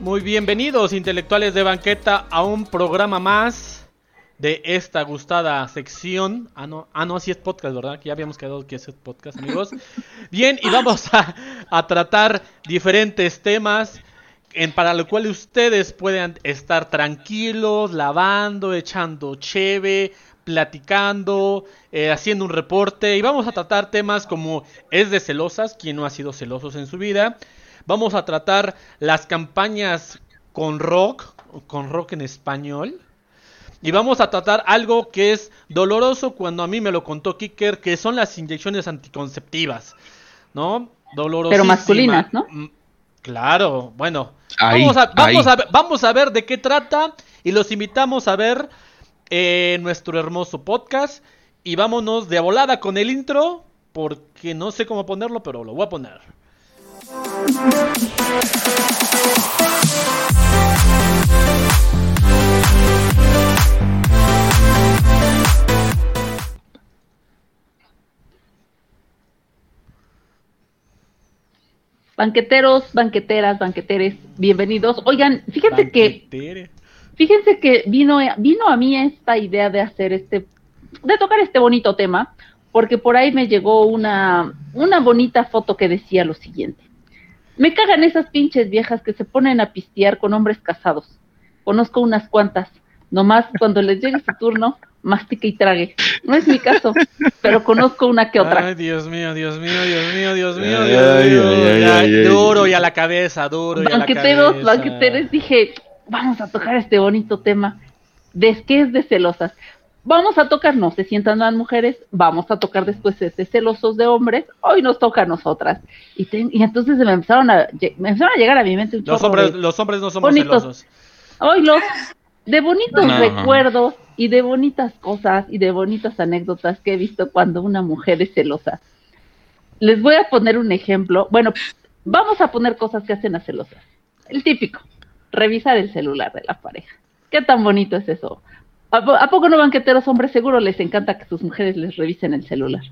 Muy bienvenidos, intelectuales de banqueta, a un programa más de esta gustada sección. Ah, no, ah, no, sí es podcast, ¿verdad? Que ya habíamos quedado que es podcast, amigos. Bien, y vamos a, a tratar diferentes temas en, para lo cual ustedes puedan estar tranquilos, lavando, echando cheve, platicando, eh, haciendo un reporte. Y vamos a tratar temas como es de celosas, quien no ha sido celosos en su vida. Vamos a tratar las campañas con rock, con rock en español. Y vamos a tratar algo que es doloroso cuando a mí me lo contó Kicker, que son las inyecciones anticonceptivas, ¿no? Dolorosísima. Pero masculinas, ¿no? Claro, bueno. Ahí, vamos, a, vamos a ver de qué trata y los invitamos a ver eh, nuestro hermoso podcast. Y vámonos de volada con el intro, porque no sé cómo ponerlo, pero lo voy a poner. Banqueteros, banqueteras, banqueteres, bienvenidos. Oigan, fíjense que, fíjense que vino, vino a mí esta idea de hacer este, de tocar este bonito tema, porque por ahí me llegó una, una bonita foto que decía lo siguiente. Me cagan esas pinches viejas que se ponen a pistear con hombres casados. Conozco unas cuantas. Nomás cuando les llegue su turno, mastique y trague. No es mi caso, pero conozco una que otra. Ay, Dios mío, Dios mío, Dios mío, Dios mío, Ay, Dios mío. ay, Ya, ay, ay. duro y a la cabeza, duro y a la banqueteros, cabeza. banqueteros, dije, vamos a tocar este bonito tema. ¿De qué es de celosas? Vamos a tocar, no se sientan las mujeres, vamos a tocar después de celosos de hombres, hoy nos toca a nosotras. Y, ten- y entonces me empezaron, a, me empezaron a llegar a mi mente un Los hombres, de- los hombres no somos Bonitos. celosos. Ay, los de bonitos No. recuerdos y de bonitas cosas y de bonitas anécdotas que he visto cuando una mujer es celosa. Les voy a poner un ejemplo. Bueno, vamos a poner cosas que hacen a celosas. El típico, revisar el celular de la pareja. ¿Qué tan bonito es eso? ¿A, po- a poco no banqueteros hombres seguro les encanta que sus mujeres les revisen el celular?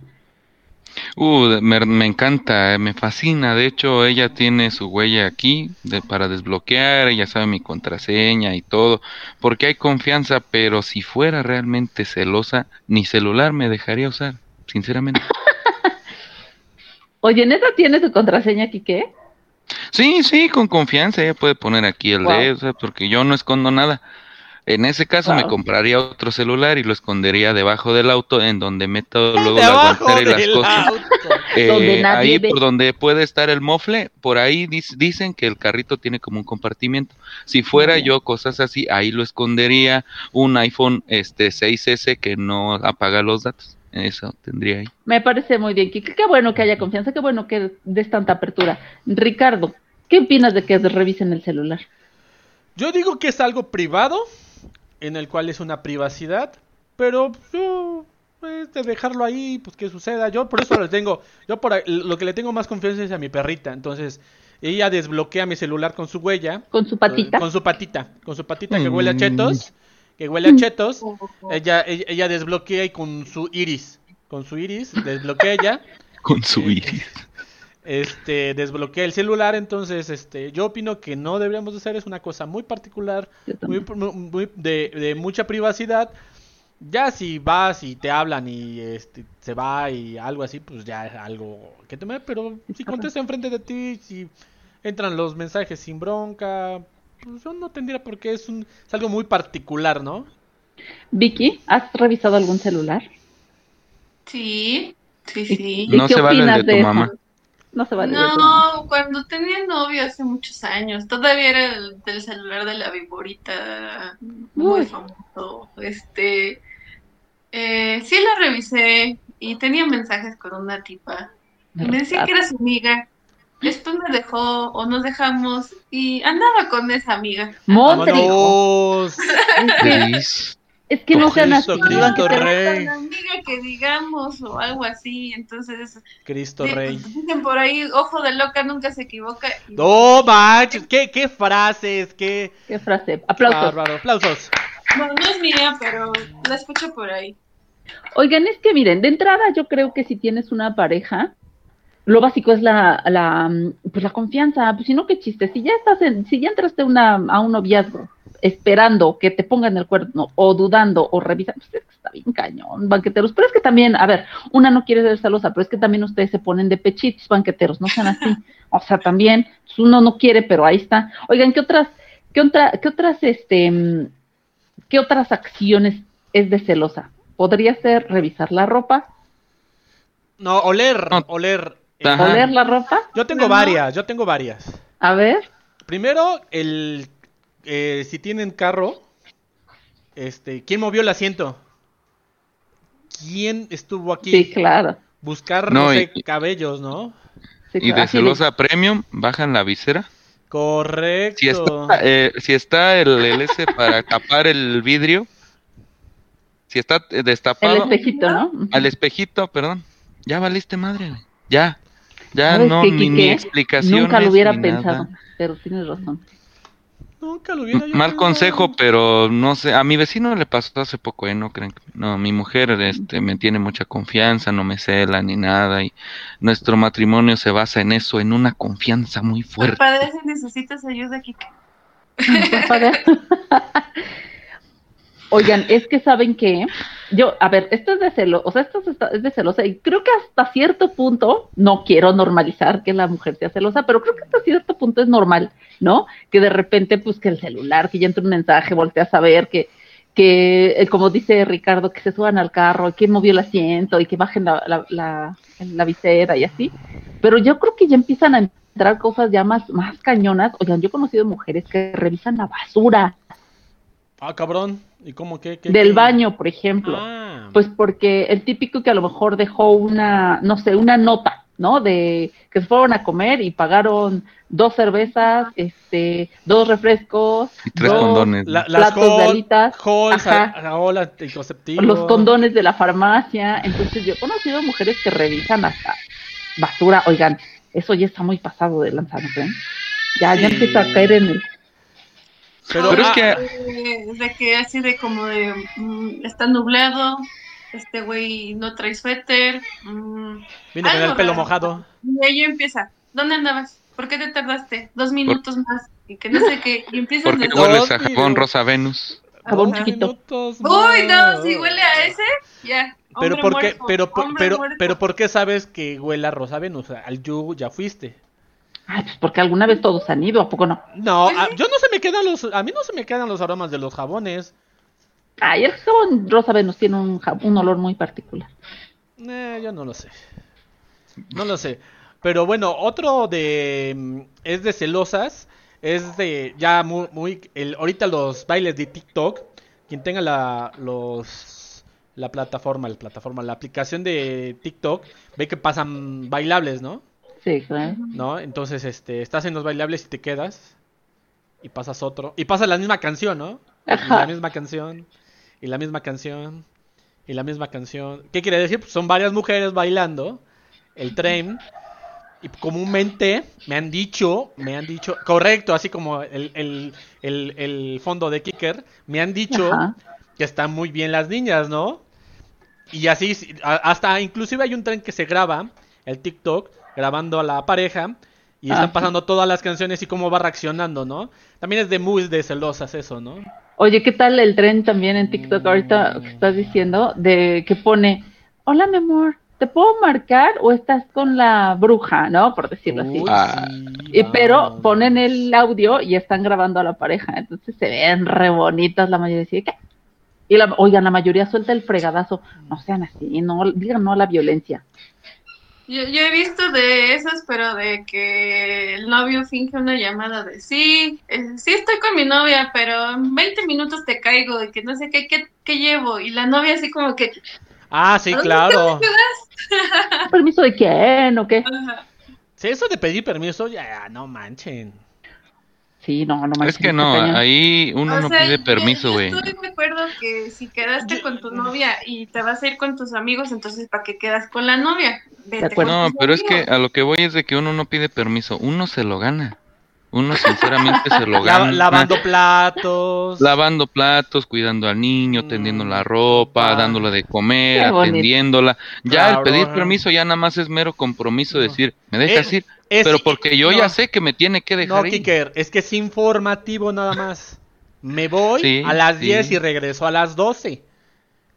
Uh, me, me encanta, eh, me fascina. De hecho, ella tiene su huella aquí de- para desbloquear, ella sabe mi contraseña y todo, porque hay confianza, pero si fuera realmente celosa, ni celular me dejaría usar, sinceramente. Oye, ¿neta tiene tu contraseña aquí qué? Sí, sí, con confianza, ella puede poner aquí el Wow. dedo, o sea, porque yo no escondo nada. En ese caso me compraría otro celular y lo escondería debajo del auto en donde meto luego la guantera y las cosas. Eh, ahí ve. por donde puede estar el mofle, por ahí dis- dicen que el carrito tiene como un compartimiento. Si fuera bien. yo cosas así, ahí lo escondería un iPhone este 6S que no apaga los datos. Eso tendría ahí. Me parece muy bien, Kike. Qué bueno que haya confianza, qué bueno que des tanta apertura. Ricardo, ¿qué opinas de que revisen el celular? Yo digo que es algo privado, en el cual es una privacidad, pero yo, pues, de dejarlo ahí, pues que suceda. Yo por eso le tengo, yo por lo que le tengo más confianza es a mi perrita. Entonces, ella desbloquea mi celular con su huella, Con su patita. con su patita, con su patita que Mm. huele a chetos, que huele a chetos. Ella, ella, ella desbloquea y con su iris, con su iris desbloquea ella. Con su Eh, iris. Este desbloquea el celular entonces este yo opino que no deberíamos de hacer es una cosa muy particular muy, de, de mucha privacidad ya si vas y te hablan y este se va y algo así pues ya es algo que teme pero si contesta enfrente de ti si entran los mensajes sin bronca pues yo no tendría por qué es un es algo muy particular no Vicky, ¿has revisado algún celular? Sí, sí, ¿Y- sí. y No qué se opinas de tu eso? No se vale. de eso. No, cuando tenía novio hace muchos años, todavía era el del celular de la viborita, muy Uy. famoso. Este, eh, sí la revisé y tenía mensajes con una tipa. Y me decía que era su amiga. Después me dejó o nos dejamos y andaba con esa amiga. Montre. Es que que no sean así, Cristo, Cristo banqueteros. Rey. La amiga que digamos o algo así, entonces Cristo Rey. dicen por ahí, ojo de loca nunca se equivoca. y- No manches, qué, qué frases, qué Qué frase. Aplausos. bárbaro. Aplausos. No, no es mía, pero la escucho por ahí. Oigan, es que miren, de entrada yo creo que si tienes una pareja, lo básico es la, la, mm, pues la confianza, pues si no, qué chiste, si ya estás en, si ya entraste una, a un noviazgo esperando que te pongan el cuerno o dudando o revisando, pues es que está bien cañón, banqueteros, pero es que también, a ver, una no quiere ser celosa, pero es que también ustedes se ponen de pechitos, banqueteros, no sean así, o sea, también, pues, uno no quiere, pero ahí está. Oigan, ¿qué otras, qué otra, qué otras, este, qué otras acciones es de celosa? Podría ser revisar la ropa, No, oler, No. oler. Eh, Ajá. oler la ropa, Yo tengo No. varias, yo tengo varias. a ver, Primero, el eh, si tienen carro, este, ¿quién movió el asiento? ¿Quién estuvo aquí? sí, claro. Buscar, No, no sé, y- cabellos, ¿no? sí, Y de celosa premium, bajan la visera. Correcto. Si está, eh, si está el, el ese para tapar el vidrio, si está eh, el destapado, espejito, ¿no? al espejito, perdón, ya valiste madre, güey. ya, ya ¿Sabes no, ni, ni Quique? explicaciones. Nunca lo hubiera ni pensado, nada. pero tienes razón. Nunca lo hubiera yo Mal consejo, pero no sé, a mi vecino le pasó hace poco, ¿eh? No creen que- No, mi mujer este, me tiene mucha confianza, no me cela ni nada, y nuestro matrimonio se basa en eso, en una confianza muy fuerte. Para eso necesitas ayuda, Kike. Oigan, es que saben que yo, a ver, esto es de celo, o sea, esto es, es de celosa y creo que hasta cierto punto, no quiero normalizar que la mujer sea celosa, pero creo que hasta cierto punto es normal, ¿no? Que de repente, pues que el celular, que ya entra un mensaje, volteas a ver que, que eh, como dice Ricardo, que se suban al carro, que movió el asiento y que bajen la, la, la, la visera y así. Pero yo creo que ya empiezan a entrar cosas ya más, más cañonas. Oigan, yo he conocido mujeres que revisan la basura Ah, cabrón. ¿Y cómo qué? qué- del qué? baño, por ejemplo. Ah. Pues porque el típico que a lo mejor dejó una, no sé, una nota, ¿no? De que se fueron a comer y pagaron dos cervezas, este, dos refrescos, Y tres dos- condones. La- las platos de alitas, Halls, ajá. a- a- hola, anticonceptivo. los condones de la farmacia. Entonces yo he conocido mujeres que revisan hasta basura. Oigan, eso ya está muy pasado de lanzar, ¿no creen? Ya, ya Sí. empieza a caer en el... Pero, Pero es ah, que Eh, de que así de como de mm, está nublado, este güey no trae suéter. mm, Vino con el pelo raro. mojado. Y ahí empieza. ¿Dónde andabas? ¿Por qué te tardaste? Dos minutos más. Y que no sé qué. Y empiezan porque desde- hueles a minutos. Rosa Venus. Jabón Dos chiquito. minutos Uy, no, si huele a ese, ya. Pero por qué, muerto, pero, por- pero, muerto. pero ¿por qué sabes que huele a Rosa Venus? Al Yu ya fuiste. Ay, pues porque alguna vez todos han ido, ¿a poco no? No, Pues a- yo no se me quedan los, a mí no se me quedan los aromas de los jabones. Ay, el jabón Rosa Venus tiene un olor muy particular. Eh, yo no lo sé. No lo sé. Pero bueno, otro de mm, es de celosas, es de ya muy, muy el, ahorita los bailes de TikTok, quien tenga la los la plataforma, la plataforma, la aplicación de TikTok, ve que pasan bailables, ¿no? Sí, claro. ¿No? Entonces, este, estás en los bailables y te quedas y pasas otro y pasa la misma canción, ¿no? Y la misma canción y la misma canción y la misma canción. ¿Qué quiere decir? Pues son varias mujeres bailando el tren y comúnmente me han dicho, me han dicho, correcto, así como el, el, el, el fondo de Kicker, me han dicho Ajá. que están muy bien las niñas, ¿no? Y así, hasta inclusive hay un tren que se graba, el TikTok, grabando a la pareja, y Ah, están sí. pasando todas las canciones y cómo va reaccionando, ¿no? También es de muy de celosas eso, ¿no? Oye, ¿qué tal el tren también en TikTok ahorita que estás diciendo? De que pone, hola mi amor, ¿te puedo marcar o estás con la bruja, no? Por decirlo así. Uy, Ah. sí, Y, pero ponen el audio y están grabando a la pareja, entonces se ven re bonitas la mayoría. ¿qué? Y la, oigan, la mayoría suelta el fregadazo. No sean así, no digan no a la violencia. Yo, yo he visto de esas, pero de que el novio finge una llamada de sí, eh, sí estoy con mi novia, pero en 20 minutos te caigo y que no sé qué, qué, qué llevo. Y la novia así como que, Ah, sí, ¿A dónde claro. ¿Permiso de quién o qué? ajá, Sí, eso de pedir permiso, ya, no manchen. Sí, no, no Es que no, cañón. ahí uno O no sea, pide yo- permiso, yo güey. Estoy de acuerdo que si quedaste con tu novia y te vas a ir con tus amigos, entonces ¿para qué quedas con la novia? Vete acuerdo. con No, pero es que amigos. a lo que voy es de que uno no pide permiso, uno se lo gana. Uno sinceramente se lo gana. lavando platos. Lavando platos, cuidando al niño, tendiendo la ropa, Ah. dándole de comer, atendiéndola. Ya Claro, el pedir permiso ya nada más es mero compromiso decir, me dejas Eh, ir, es- pero porque yo no. ya sé que me tiene que dejar No, ir. Kiker, es que es informativo nada más. Me voy Sí, a las sí. 10 y regreso a las 12.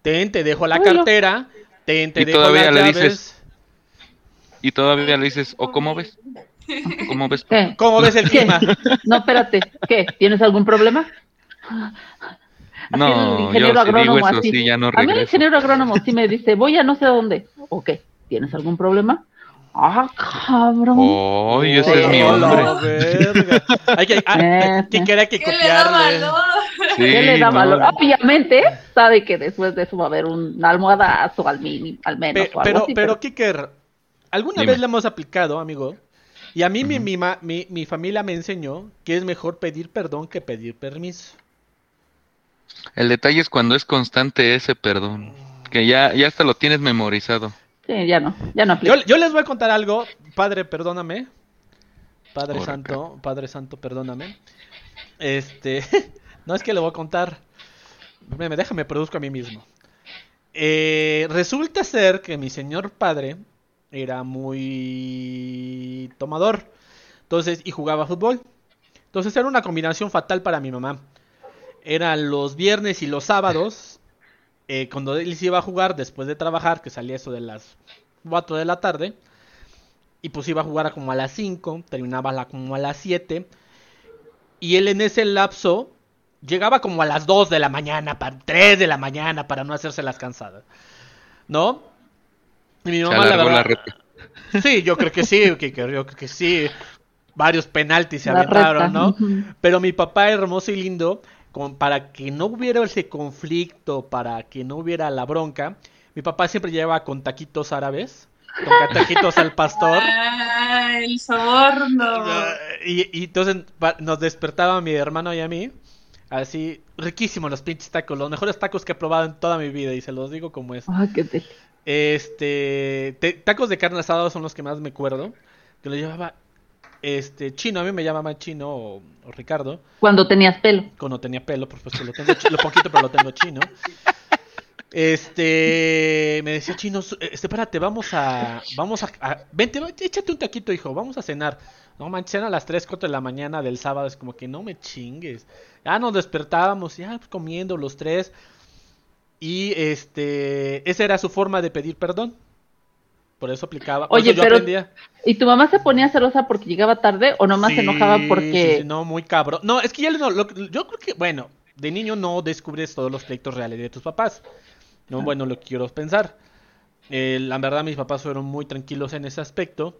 Ten, te dejo la Bueno. cartera. Ten, te Y dejo todavía las le llaves. dices, Y todavía le dices, ¿o cómo ves? ¿O ¿Cómo ves? ¿Qué? ¿Cómo ves el ¿Qué? clima? No, espérate, ¿qué? ¿Tienes algún problema? No, el yo ingeniero digo agrónomo eso, así. sí, ya no A mí el ingeniero agrónomo sí me dice, voy a no sé dónde. ¿O qué? ¿Tienes algún problema? Ah, cabrón. Oh, ese es mi hombre. verga. Hay que, ah, Eh, Kiker, hay que ¿Qué le da copiarle. valor? Sí, ¿Qué le da no. valor? Obviamente sabe que después de eso va a haber un almohadazo al mínimo, al menos. Pe- o algo pero, así, pero, Kiker, ¿alguna Dime. vez le hemos aplicado, amigo? Y a mí mi, mi, mi, mi familia me enseñó que es mejor pedir perdón que pedir permiso. El detalle es cuando es constante ese perdón. Que ya, ya hasta lo tienes memorizado. Sí, ya no, ya no aplica. Yo, yo les voy a contar algo, padre, perdóname. Padre Por Santo, Padre Santo, perdóname. Este, no es que le voy a contar. Me déjame produzco a mí mismo. Eh, resulta ser que mi señor padre era muy tomador. Entonces, y jugaba fútbol. Entonces era una combinación fatal para mi mamá. Eran los viernes y los sábados. eh, cuando él se iba a jugar después de trabajar, que salía eso de las 4 de la tarde. Y pues iba a jugar como a las 5, terminaba como a las 7. Y él en ese lapso llegaba como a las 2 de la mañana, para 3 de la mañana, para no hacerse las cansadas. ¿No? Y mi Se mamá, la verdad. reta. Sí, yo creo que sí, yo creo que sí. Varios penaltis se La aventaron, reta, ¿no? Pero mi papá hermoso y lindo, con, para que no hubiera ese conflicto, para que no hubiera la bronca, mi papá siempre llevaba con taquitos árabes, con taquitos al pastor. Ah, el soborno. Y, y entonces nos despertaba mi hermano y a mí. Así, riquísimos los pinches tacos, los mejores tacos que he probado en toda mi vida, y se los digo como es. Ay, qué deli- Este, te- tacos de carne asada son los que más me acuerdo. Que lo llevaba, este, chino, a mí me llamaba chino o, o Ricardo. Cuando tenías pelo. Cuando tenía pelo, por supuesto, lo tengo, lo poquito, pero lo tengo chino. Este, me decía chino, este, espérate, vamos a, vamos a, a- vente, échate un taquito, hijo, vamos a cenar. No manches, a las 3, 4 de la mañana del sábado, es como que no me chingues. Ya nos despertábamos, ya pues, comiendo los tres. Y este, esa era su forma de pedir perdón. Por eso aplicaba. por Oye, eso yo pero- aprendía. ¿Y tu mamá se ponía celosa porque llegaba tarde o nomás se Sí, enojaba sí, porque... sí, no, muy cabrón. No, es que ya no, lo- yo creo que, bueno, de niño no descubres todos los pleitos reales de tus papás. No, bueno, lo quiero pensar. Eh, la verdad, mis papás fueron muy tranquilos en ese aspecto.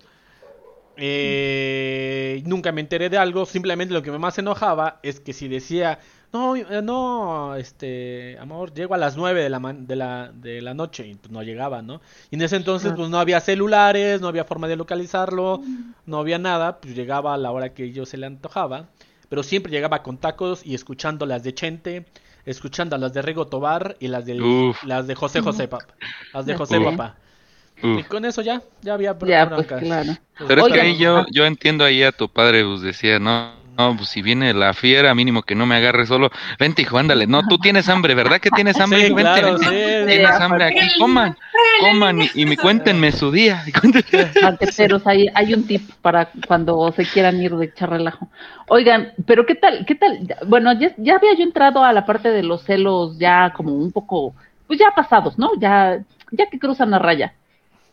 Eh, nunca me enteré de algo. Simplemente lo que más se enojaba es que si decía, no, eh, no, este, amor, llego a las 9 de la, man- de la, de la noche y pues no llegaba, ¿no? Y en ese entonces pues no había celulares, no había forma de localizarlo, no había nada, pues llegaba a la hora que yo se le antojaba, pero siempre llegaba con tacos y escuchando las de Chente, escuchando las de Rigo Tobar y las, del, Uf. las de José José, papá. Las de José Uf. Papá. Y con eso ya, ya había Ya, pues claro. Pero es que ahí yo, yo entiendo ahí a tu padre, pues decía, no, no, pues si viene la fiera, mínimo que no me agarre solo. Vente, hijo, ándale. No, tú tienes hambre, ¿verdad que tienes hambre? Sí? Vente, claro, vente. sí, Tienes sí. hambre aquí, coman, coman y, y me cuéntenme su día. Banqueteros, hay, hay un tip para cuando se quieran ir de echar relajo. Oigan, pero ¿qué tal? ¿Qué tal? Bueno, ya, ya había yo entrado a la parte de los celos ya como un poco, pues ya pasados, ¿no? Ya, ya que cruzan la raya.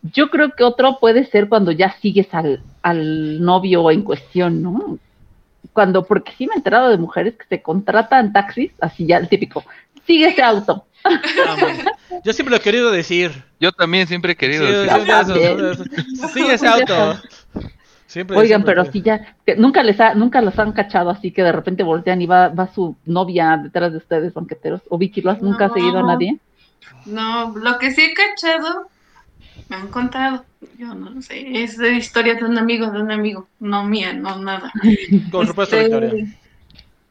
Yo creo que otro puede ser cuando ya sigues al, al novio en cuestión, ¿no? Cuando, porque sí me he enterado de mujeres que se contratan taxis, así ya el típico, sigue ese auto. Vamos. Yo siempre lo he querido decir. Yo también siempre he querido Sí, decir. Sigue ese auto. Siempre, Oigan, siempre. pero si ya, que nunca les ha, nunca los han cachado así que de repente voltean y va, va su novia detrás de ustedes, banqueteros. O Vicky, ¿lo has nunca has No. seguido a nadie? No, lo que sí he cachado, me han contado, yo no lo sé, es de historia de un amigo, de un amigo, no mía, no nada. Con supuesto, Este, Victoria.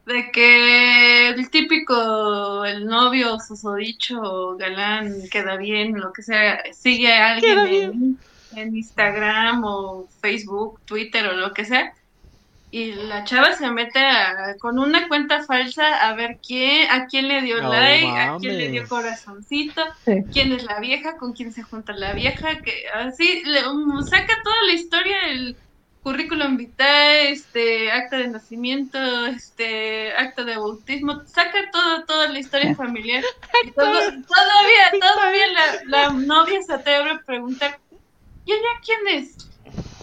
de que el típico, el novio susodicho, galán, queda bien, lo que sea, sigue a alguien en Instagram o Facebook, Twitter o lo que sea, y la chava se mete a- con una cuenta falsa a ver quién, a quién le dio No like, a quién le dio corazoncito, Sí. quién es la vieja, con quién se junta la vieja, que así le- um, saca toda la historia, el currículum vitae, este, acta de nacimiento, este, acta de bautismo, saca toda, toda la historia familiar. Y todo- todavía, todavía la, la novia se atreve a preguntar, ¿y ella quién es?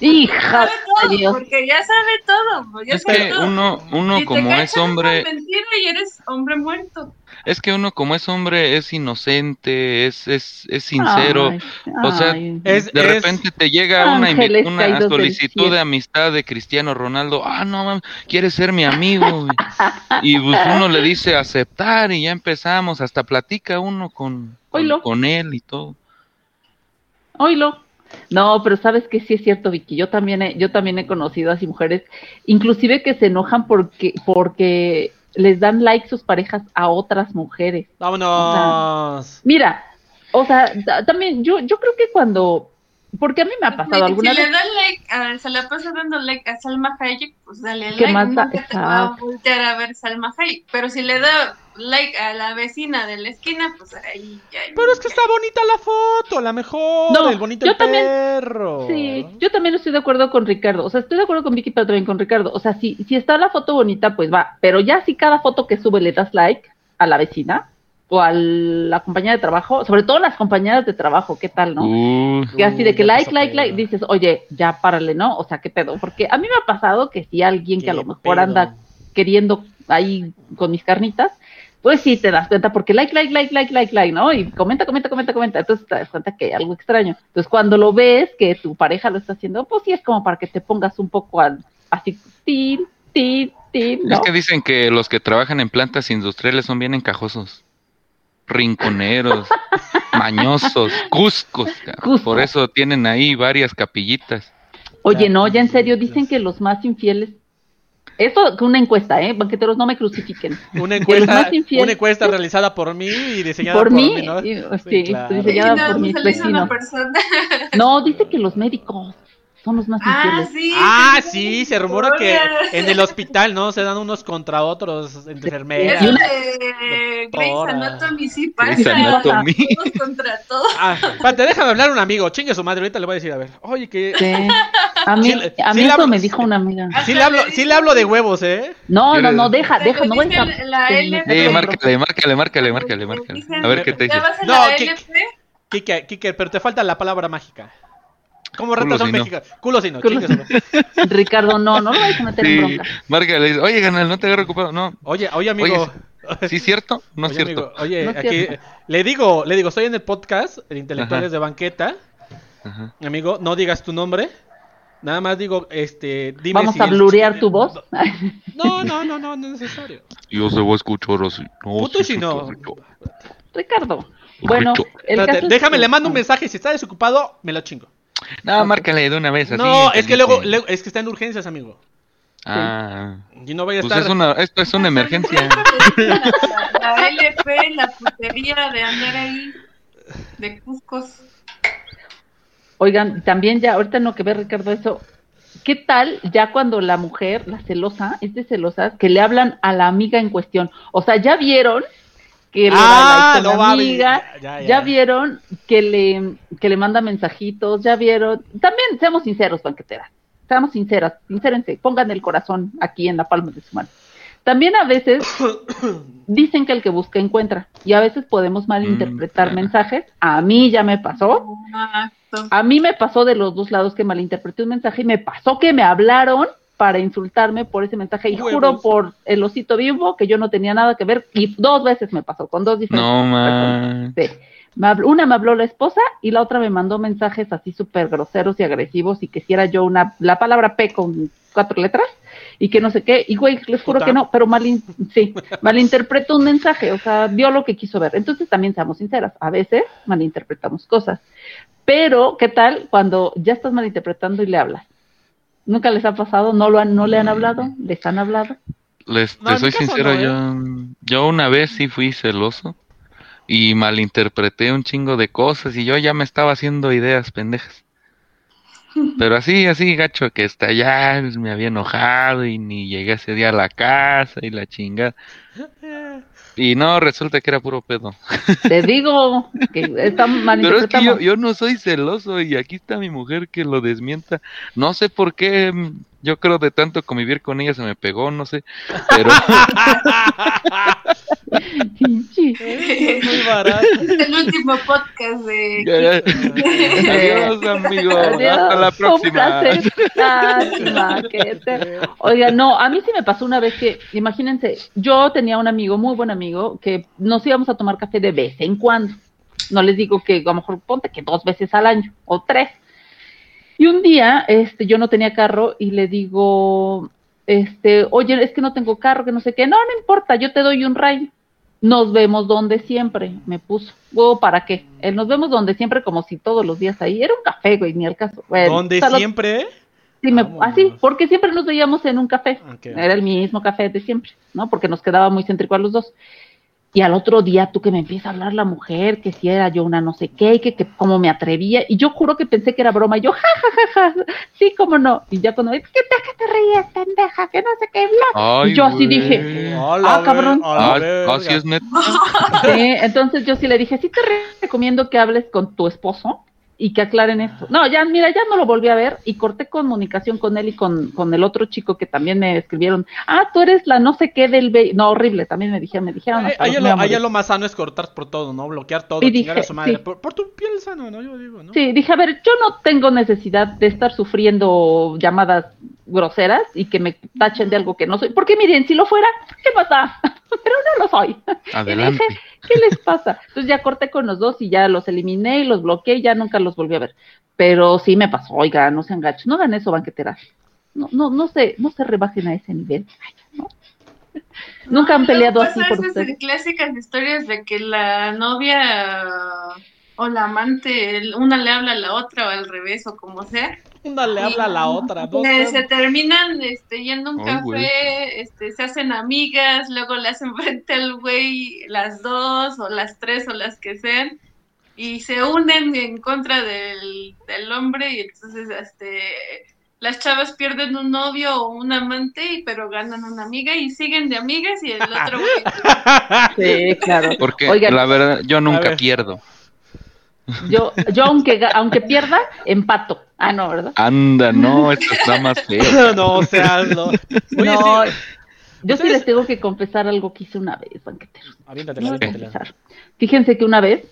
Hija Sabe todo, de Dios. porque ya sabe todo, ya Es sabe que todo. uno, uno Si como es hombre, con mentira y eres hombre muerto. es que uno como es hombre es inocente, es, es, es sincero. Ay, O sea, ay. Es- De repente te llega una, una solicitud de amistad de Cristiano Ronaldo. Ah, no, mames, quieres ser mi amigo. Y pues uno le dice aceptar y ya empezamos. Hasta platica uno con, con, Oilo. con él y todo. Oílo. No, pero sabes que sí es cierto, Vicky. Yo también he, yo también he conocido así mujeres, inclusive que se enojan porque, porque les dan like sus parejas a otras mujeres. Vámonos. Mira, o sea, ta- también yo, yo creo que cuando, porque a mí me ha pasado si alguna le vez. dan like, a- se la pasa dando like a Salma Hayek, pues dale ¿Qué like, más da? te va a voltear a ver Salma Hayek. Pero si le da like a la vecina de la esquina, pues ahí ya. Pero es que está bonita la foto, la mejor. No, el bonito yo el también- perro. Sí, yo también estoy de acuerdo con Ricardo. O sea, estoy de acuerdo con Vicky, pero también con Ricardo. O sea, si, si está la foto bonita, pues va. Pero ya si cada foto que sube le das like a la vecina o a la compañía de trabajo, sobre todo las compañeras de trabajo, ¿qué tal, no? Uy, Que así de que ya like, like, like, dices, oye, ya párale, ¿no? O sea, ¿qué pedo? Porque a mí me ha pasado que si alguien que a lo mejor pedo. anda queriendo ahí con mis carnitas, pues sí te das cuenta, porque like, like, like, like, like, like, ¿no? Y comenta, comenta, comenta, comenta. Entonces te das cuenta que hay algo extraño. Entonces cuando lo ves que tu pareja lo está haciendo, pues sí es como para que te pongas un poco al, así, tin, tin, tin, ¿no? Es que dicen que los que trabajan en plantas industriales son bien encajosos. Rinconeros, mañosos, cuscos. Cusco. Por eso tienen ahí varias capillitas. Oye, no, ya en serio, dicen que los más infieles. Esto que una encuesta, ¿eh? Banqueteros, no me crucifiquen. Una encuesta, más infieles- una encuesta realizada por mí y diseñada Por por, mí, Sí, sí, claro. diseñada por una vecinos. persona. No, dice que los médicos son los más Ah, sí. Ah, sí, sí, se rumora que en el hospital, ¿no? Se dan unos contra otros entre enfermeras. Eso de Doctora. Anatomy sí pasa. Anatomy. Todos contra todos. Ah, espérate, déjame hablar un amigo, chingue su madre, ahorita le voy a decir, a ver, oye, que... Sí. A mí, Sí a sí mí le eso hablo- me dijo una amiga. Sí le hablo, sí le hablo de huevos, ¿eh? No, no, no, deja, Te deja, no vayas a... la Eh, márcale, márcale, márcale, márcale, márcale. A ver qué te dice. vas a No, la ¿qué- LP. Kike, Kike, pero te falta la palabra mágica. ¿Cómo Culo ratas son si no. mexicanos? Culo si no. Ricardo, no, no lo vayas a meter en Sí, bronca. márcale, dice, oye, ganal, no te agarro ocupado. No, Oye, oye, amigo. ¿sí es cierto? No es oye, cierto. amigo, oye, No aquí cierto. le digo, le digo, estoy en el podcast, el Intelectuales Ajá. de Banqueta. Ajá. Amigo, no digas tu nombre. Nada más digo, este, dime Vamos si a el- blurear tu voz. No, no, no, no, no es necesario. Yo se voy a escuchar así. No, Puto sí, si sí, no. Ricardo. Bueno, Rico. el Espérate, caso es déjame, le mando un mensaje. Si está desocupado, me lo chingo. No, márcale de una vez. Así, no, es que luego, es que está en urgencias, amigo. Ah, Y no vaya a pues estar. es una, esto es una emergencia. La, la LP, la putería de andar ahí de Cuscos. Oigan, también ya, ahorita no que ve Ricardo eso, ¿qué tal ya cuando la mujer, la celosa, es de celosas, que le hablan a la amiga en cuestión? O sea, ya vieron que le Ah, da like a no la va, amiga, ya, ya, ya, ya. vieron que le, que le manda mensajitos, ya vieron, también seamos sinceros, banqueteras, seamos sinceras, sincérense, pongan el corazón aquí en la palma de su mano. También a veces dicen que el que busca encuentra y a veces podemos malinterpretar claro. mensajes. A mí ya me pasó. Exacto. A mí me pasó de los dos lados que malinterpreté un mensaje y me pasó que me hablaron para insultarme por ese mensaje y Huevos. juro por el osito vivo que yo no tenía nada que ver y dos veces me pasó con dos diferentes No, personas. Sí. Me habló- una me habló la esposa y la otra me mandó mensajes así súper groseros y agresivos y que si era yo una la palabra P con cuatro letras y que no sé qué y güey les juro Puta. que no pero malin sí malinterpreto un mensaje o sea vio lo que quiso ver entonces también seamos sinceras a veces malinterpretamos cosas pero qué tal cuando ya estás malinterpretando y le hablas nunca les ha pasado no lo han no le han hablado les han hablado Les, No, te soy sincero, no, ¿eh? yo, yo una vez sí fui celoso y malinterpreté un chingo de cosas y yo ya me estaba haciendo ideas pendejas. Pero así, así, gacho, que hasta allá me había enojado y ni llegué ese día a la casa y la chingada. Y no, resulta que era puro pedo. Te digo que está Pero es que yo, yo no soy celoso y aquí está mi mujer que lo desmienta. No sé por qué, mm, yo creo de tanto convivir con ella se me pegó, no sé. Pero. Es muy barato. El último podcast de. adiós, amigo. Adiós, Hasta la Un próxima. placer. Lástima que te- Oiga, no, a mí sí me pasó una vez que, imagínense, yo tenía un amigo, muy buen amigo, que nos íbamos a tomar café de vez en cuando. No les digo que a lo mejor ponte que dos veces al año o tres. Y un día, este, yo no tenía carro y le digo, este, oye, es que no tengo carro, que no sé qué. No, no importa, yo te doy un ride. Nos vemos donde siempre, me puso. Oh, ¿para qué? El nos vemos donde siempre, como si todos los días ahí. Era un café, güey, ni el caso. Bueno, Donde siempre. Sí, me- así, porque siempre nos veíamos en un café. Era el mismo café de siempre, ¿no? Porque nos quedaba muy céntrico a los dos. Y al otro día tú que me empieza a hablar la mujer, que si era yo una no sé qué, y que, que cómo me atrevía. Y yo juro que pensé que era broma. Y yo, ja, ja, ja, ja, sí, cómo no. Y ya cuando, es que te, que te ríes, pendeja, que no sé qué, bla. Ay, Y yo así dije, Ah, cabrón. ver- a la Ay, verga. así es neta. Sí, entonces yo sí le dije, sí te recomiendo que hables con tu esposo y que aclaren esto. No, ya, mira, ya no lo volví a ver y corté comunicación con él y con, con el otro chico que también me escribieron, ah, tú eres la no sé qué del... ve-". No, horrible, también me dijeron, me dijeron. Ay, Allá lo, allá más sano es cortar por todo, ¿no? Bloquear todo, Y chingar a dije, su madre. sí. Por, por tu piel sano, ¿no? Yo digo, ¿no? Sí, dije, a ver, yo no tengo necesidad de estar sufriendo llamadas groseras y que me tachen de algo que no soy. Porque miren, si lo fuera, ¿qué pasa? Pero no lo soy. Adelante. Y dije, ¿qué les pasa? Entonces ya corté con los dos y ya los eliminé y los bloqueé y ya nunca los volví a ver. Pero sí me pasó, oiga, no sean gachos, no hagan eso, banqueteras. No, no, no se, no se rebajen a ese nivel. Ay, ¿no? Nunca han peleado luego así por ustedes. clásicas historias de que la novia o la amante, una le habla a la otra o al revés o como sea. Una le habla a la otra. ¿no? Se terminan este, yendo a un café, güey. este, se hacen amigas, luego le hacen frente al güey las dos o las tres o las que sean y se unen en contra del, del hombre y entonces este las chavas pierden un novio o un amante y pero ganan una amiga y siguen de amigas y el otro güey Sí, claro. Porque Oigan, la verdad, yo nunca ver. pierdo. Yo, yo aunque, aunque pierda, empato. Ah, no, ¿verdad? Anda, no, esto está más feo. no, o sea, no. Oye, no, sí. yo sí les tengo que confesar algo que hice una vez, banqueteros. Aviéntatela, Tengo que aviéntatela. confesar. Fíjense que una vez,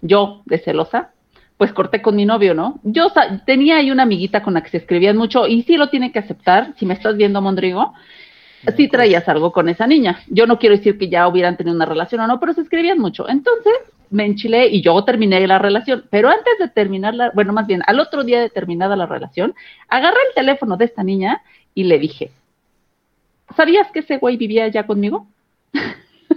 yo, de celosa, pues corté con mi novio, ¿no? Yo tenía ahí una amiguita con la que se escribían mucho, y sí lo tiene que aceptar, si me estás viendo, Mondrigo, sí traías algo con esa niña. Yo no quiero decir que ya hubieran tenido una relación o no, pero se escribían mucho. Entonces, me enchilé y yo terminé la relación. Pero antes de terminar la, bueno, más bien, al otro día de terminada la relación, agarré el teléfono de esta niña y le dije, ¿sabías que ese güey vivía ya conmigo?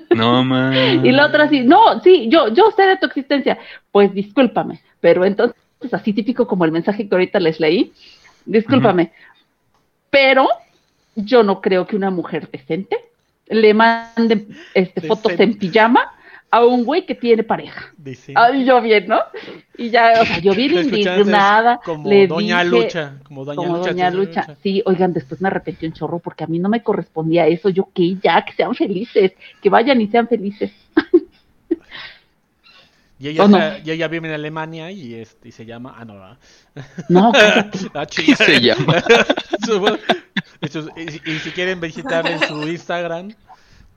No, man. Y la otra así, no, sí, yo, yo sé de tu existencia. Pues discúlpame, pero entonces, así típico como el mensaje que ahorita les leí, discúlpame, pero yo no creo que una mujer decente le mande este, fotos en pijama a un güey que tiene pareja. Dice. Ay, yo bien, ¿no? Y ya, o sea, yo bien indignada. Como le Doña dije- Lucha. Como Doña como Lucha. Doña Lucha. Sí, oigan, después me arrepentí un chorro porque a mí no me correspondía eso. Yo que ya, que sean felices, que vayan y sean felices. Y ella, ¿O no? está- y ella vive en Alemania y, este, y se llama. Ah, no, ¿verdad? No. Ah, ¿Qué se llama? Y, sus- y- y si quieren visitarle en su Instagram,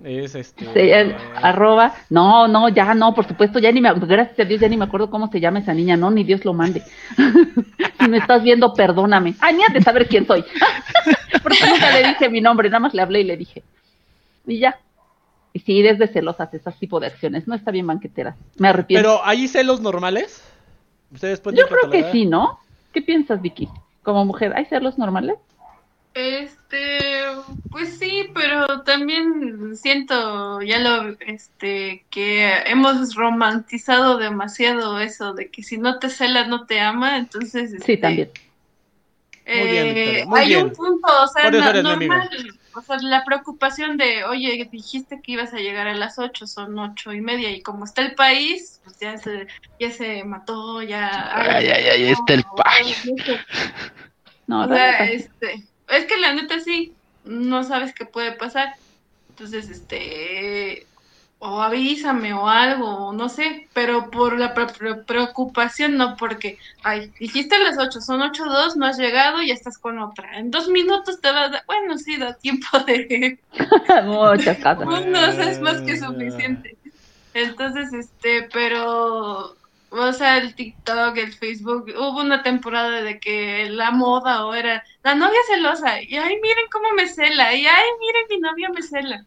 es este. Sí, el eh, arroba, no, no, ya no, por supuesto, ya ni me, gracias a Dios, ya ni me acuerdo cómo se llama esa niña, no, ni Dios lo mande. si me estás viendo, perdóname. Ay, ni de saber quién soy. Porque nunca le dije mi nombre, nada más le hablé y le dije. Y ya. Y sí, desde celosas esas tipo de acciones, no está bien banquetera. Me arrepiento. Pero hay celos normales. Ustedes pueden Yo creo que sí, ¿no? ¿Qué piensas, Vicky? Como mujer, ¿hay celos normales? Este, pues sí, pero también siento ya lo, este, que hemos romantizado demasiado eso de que si no te cela no te ama, entonces Sí, este, también. Muy bien, eh, Victoria, muy hay bien. un punto, o sea, no- normal, o sea, la preocupación de, oye, dijiste que ibas a llegar a las 8, son ocho y media, y como está el país, pues ya se, ya se mató, ya... Ay, ay, ay, está el país. No, O sea, neta. este, es que la neta sí, no sabes qué puede pasar. Entonces, este, o avísame o algo, o no sé, pero por la pre- pre- preocupación, no porque, ay, dijiste a las 8, son ocho dos, no has llegado, ya estás con otra. En dos minutos te va a dar, bueno, sí, da tiempo de, Muchas pues no, es más que suficiente. Entonces, este, pero, o sea, el TikTok, el Facebook, hubo una temporada de que la moda o era la novia celosa, y ay, miren cómo me cela, y ay, miren mi novia me cela.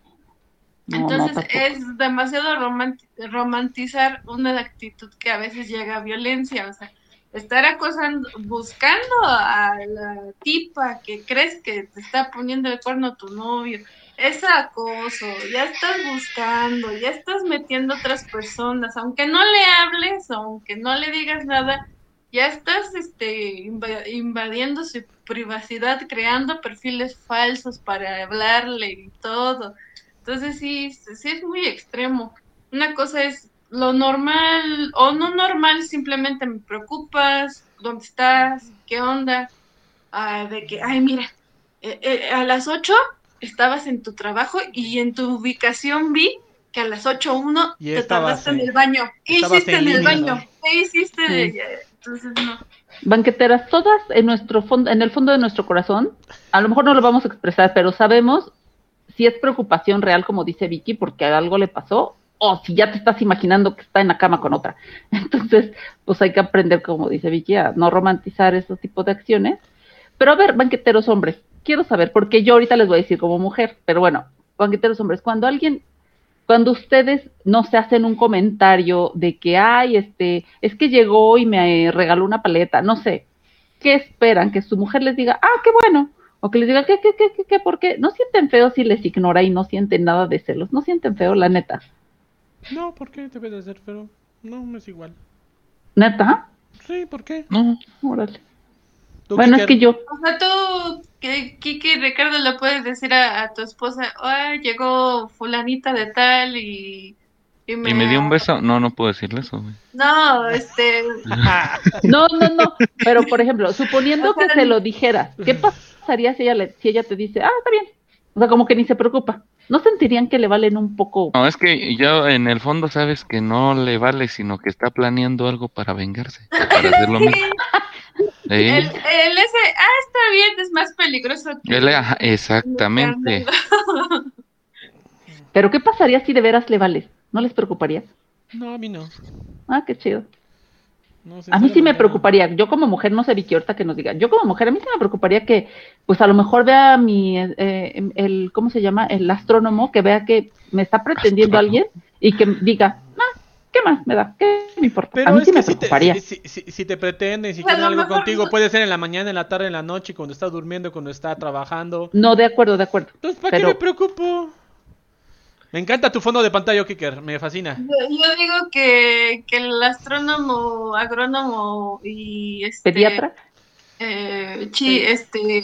No, Entonces es demasiado romanti- romantizar una actitud que a veces llega a violencia, o sea, estar acosando, buscando a la tipa que crees que te está poniendo el cuerno a tu novio, es acoso, ya estás buscando, ya estás metiendo otras personas, aunque no le hables, aunque no le digas nada, ya estás este inva- invadiendo su privacidad, creando perfiles falsos para hablarle y todo. Entonces sí, sí es muy extremo. Una cosa es lo normal o no normal, simplemente me preocupas, ¿dónde estás? ¿Qué onda? Ah, de que, ay, mira, eh, eh, a las 8 estabas en tu trabajo y en tu ubicación vi que a las 8.1 Y te estabas tardaste en en- el baño. ¿Qué estabas hiciste en en, el línea, baño? ¿no? ¿Qué hiciste? Sí. Entonces no. Banqueteras, todas en nuestro fondo, en el fondo de nuestro corazón, a lo mejor no lo vamos a expresar, pero sabemos si es preocupación real, como dice Vicky, porque algo le pasó, o si ya te estás imaginando que está en la cama con otra. Entonces, pues hay que aprender, como dice Vicky, a no romantizar esos tipos de acciones. Pero a ver, banqueteros hombres, quiero saber, porque yo ahorita les voy a decir como mujer, pero bueno, banqueteros hombres, cuando alguien cuando ustedes no se hacen un comentario de que, ay, este, es que llegó y me eh, regaló una paleta, no sé, ¿qué esperan? Que su mujer les diga, ah, qué bueno, o que les diga, ¿qué, qué, qué, qué, qué, por qué? No sienten feo si les ignora y no sienten nada de celos, no sienten feo, la neta. No, ¿por qué debe de ser? Pero no, no es igual. ¿Neta? Sí, ¿por qué? No, Órale. ¿Tú, Bueno, es que yo, O sea, tú, que- Kiki Ricardo, le puedes decir a, a tu esposa, ay, llegó fulanita de tal y, y me... y me dio un beso. No, no puedo decirle eso, güey. No, este, no, no, no, pero por ejemplo, suponiendo O sea, que se lo dijeras, ¿qué pasaría si ella, le, si ella te dice, ah, está bien? O sea, como que ni se preocupa. ¿No sentirían que le valen un poco? No, es que yo en el fondo sabes que no le vale, sino que está planeando algo para vengarse, para hacer lo mismo. El, ¿Eh? el ese, ah, está bien, es más peligroso que... Él, ajá, exactamente. Pero ¿qué pasaría si de veras le vales? ¿No les preocuparía? No, a mí no. Ah, qué chido. No, A mí sí me preocuparía. Yo como mujer, no sé, Vicky, ahorita que nos diga. Yo como mujer, a mí sí me preocuparía que, pues a lo mejor vea mi, eh, el, ¿cómo se llama? El astrónomo, que vea que me está pretendiendo Astrónomo. alguien y que diga, ah, ¿qué más me da? ¿Qué me importa? Pero a mí es sí que me si te, preocuparía. si, si- si- si te pretenden, si Pues, quieren algo contigo, no- puede ser en la mañana, en la tarde, en la noche, cuando está durmiendo, cuando está trabajando. No, de acuerdo, de acuerdo. Entonces, ¿para Pero- qué me preocupo? Me encanta tu fondo de pantalla, Kicker, me fascina. Yo, yo digo que, que el astrónomo, agrónomo y este... ¿Pediatra? eh, chi- este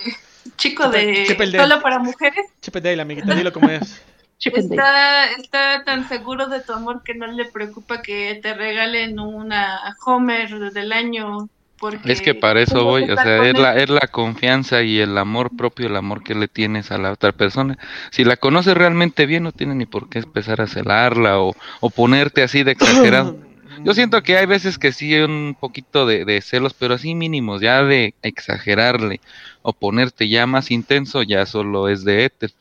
chico Chepe- de solo para mujeres Chipete la amiguita, dilo como es. Está, está tan seguro de tu amor que no le preocupa que te regalen una Homer del año porque Es que para eso voy, o sea, es la, es la confianza y el amor propio, el amor que le tienes a la otra persona. Si la conoces realmente bien, no tiene ni por qué empezar a celarla o, o ponerte así de exagerado. Yo siento que hay veces que sí un poquito de, de celos, pero así mínimos, ya de exagerarle o ponerte ya más intenso, ya solo es de éter.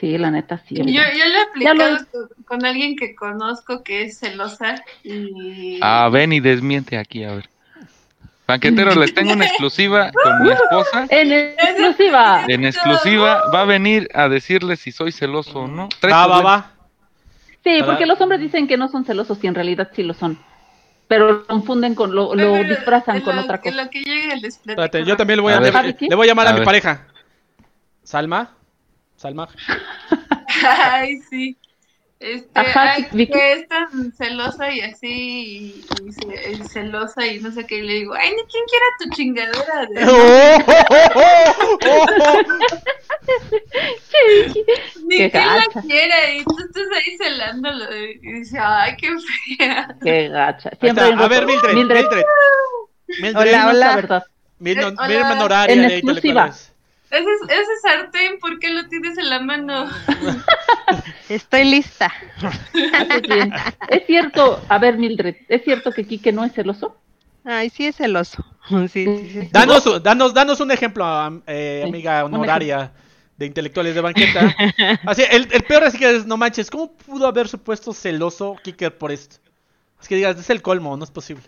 Sí, la neta, sí. Yo, yo lo he lo aplicado con, alguien que conozco que es celosa y Ah, ven y desmiente aquí, a ver. Banqueteros, les tengo una exclusiva con mi esposa. En exclusiva. En exclusiva va a venir a decirles si soy celoso o no. Trae Va, va, va. Sí, Para- porque los hombres dicen que no son celosos y en realidad sí lo son. Pero lo confunden con, lo, lo Pero disfrazan con lo- otra cosa. lo que llegue les platico Espérate, yo también le voy a, A ver. le, le voy a llamar a, A mi pareja. Salma. Salma. Ay, sí. Este, Ajá, ay, Vicky. que es tan celosa y así, y, y ce- y celosa y no sé qué, y le digo, ay, ni quién quiera tu chingadera. de- ¡Oh, oh, oh, oh, oh! Ni Qué quién la quiera, y tú estás ahí celándolo, y dice, ay, qué fea. Qué gacha. Siempre A ver. Mildred, Mildred, Mildred. Mildred, dinos Hola, la hola. verdad. Mildred, Hola. Mildred. Ese, ese sartén, ¿por qué lo tienes en la mano? Estoy lista. Es cierto, a ver, Mildred, ¿es cierto que Quique no es celoso? Ay, sí es celoso. Sí, sí, sí. Danos, danos, danos un ejemplo, eh, amiga honoraria de intelectuales de banqueta. Así, el, el peor es que es, no manches, ¿cómo pudo haber supuesto celoso Kicker por esto? Es que digas, es el colmo, no es posible.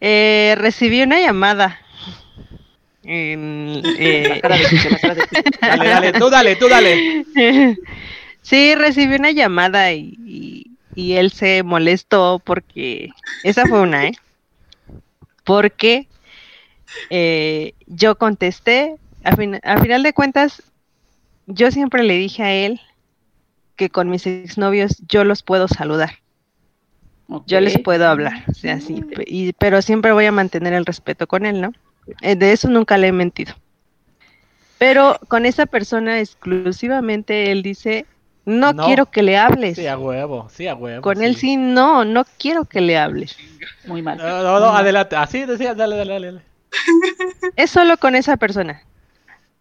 Eh, recibí una llamada. En, eh, La cara de Quique, la cara Quique. Dale, dale, tú dale, tú dale. sí, recibí una llamada y, y- y él se molestó porque esa fue una, ¿eh? Porque eh, yo contesté, a, fin- a final de cuentas, yo siempre le dije a él que con mis exnovios yo los puedo saludar, yo les puedo hablar, o sea, sí, y, pero siempre voy a mantener el respeto con él, ¿no? Eh, de eso nunca le he mentido. Pero con esa persona exclusivamente él dice, no, No. quiero que le hables. Sí, a huevo, sí, a huevo. con él sí, no, no quiero que le hables. Muy mal. No, no, no, adelante. Así decía, dale, dale, dale. dale. Es solo con esa persona.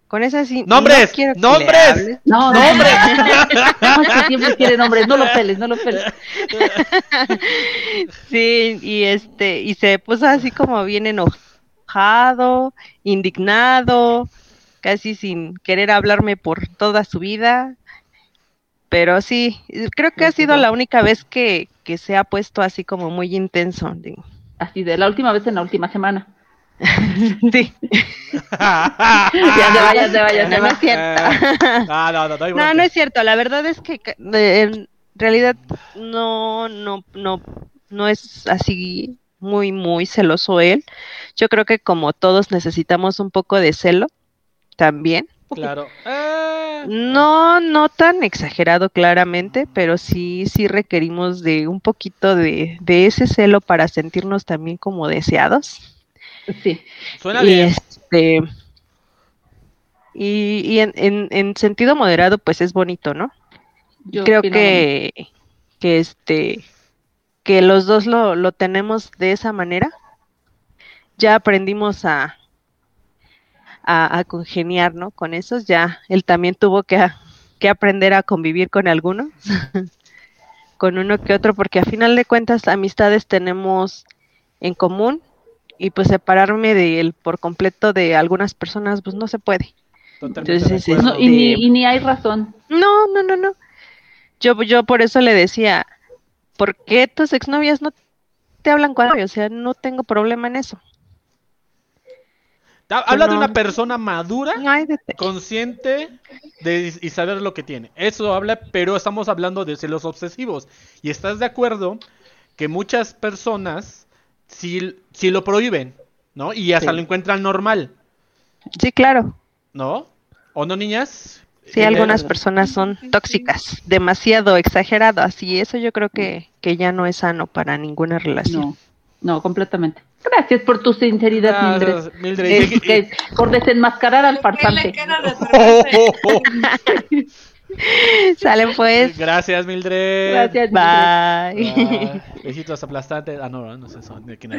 Con esa sí. ¡Nombres! no ¡Nombres! No, no, hombre. No, es que siempre quiere nombres, no lo peles, no lo peles. Sí, y este, y se puso así como bien enojado, indignado, casi sin querer hablarme por toda su vida. Pero sí, creo que ha sido la única vez que, que se ha puesto así como muy intenso. Así de la última vez en la última semana. Sí, Ya se va, ya se va, ya se no, no es cierto. No, no, no, no, No, es cierto. La verdad es que en realidad no, no, no, no es así muy, muy celoso él. Yo creo que como todos necesitamos un poco de celo también. Claro. Eh, No, no tan exagerado claramente, pero sí, sí requerimos de un poquito de, de ese celo para sentirnos también como deseados. Sí. suena y bien. este y, y en, en, en sentido moderado, pues es bonito, ¿no? Yo creo que, que este que los dos lo, lo tenemos de esa manera. Ya aprendimos a, a, a congeniar, ¿no? Con esos. Ya él también tuvo que, a- que aprender a convivir con algunos, con uno que otro, porque a final de cuentas amistades tenemos en común y pues separarme de él por completo de algunas personas, pues no se puede. Totalmente entonces. No, y, ni, y ni hay razón. No, no, no, no. Yo, yo por eso le decía, ¿por qué tus exnovias no te hablan cuando? O sea, no tengo problema en eso. Ha- Habla de una persona madura, consciente de, y saber lo que tiene. Eso habla, pero estamos hablando de celos obsesivos. Y estás de acuerdo que muchas personas sí, sí lo prohíben, ¿no? Y hasta Sí. lo encuentran normal, Sí, claro. ¿no? ¿O no, niñas? Sí, Eh, algunas personas son tóxicas, demasiado exageradas, y eso yo creo que, que ya no es sano para ninguna relación. No, no, completamente. Gracias por tu sinceridad, Ah, Mildred. Mildred, Es y- y- que- por desenmascarar al ¿Por qué la farsante. Oh, oh, oh. Sale pues. Gracias, Mildred. Gracias, Bye. Ah, besitos aplastantes. Ah, no, no sé eso. ¿de quién.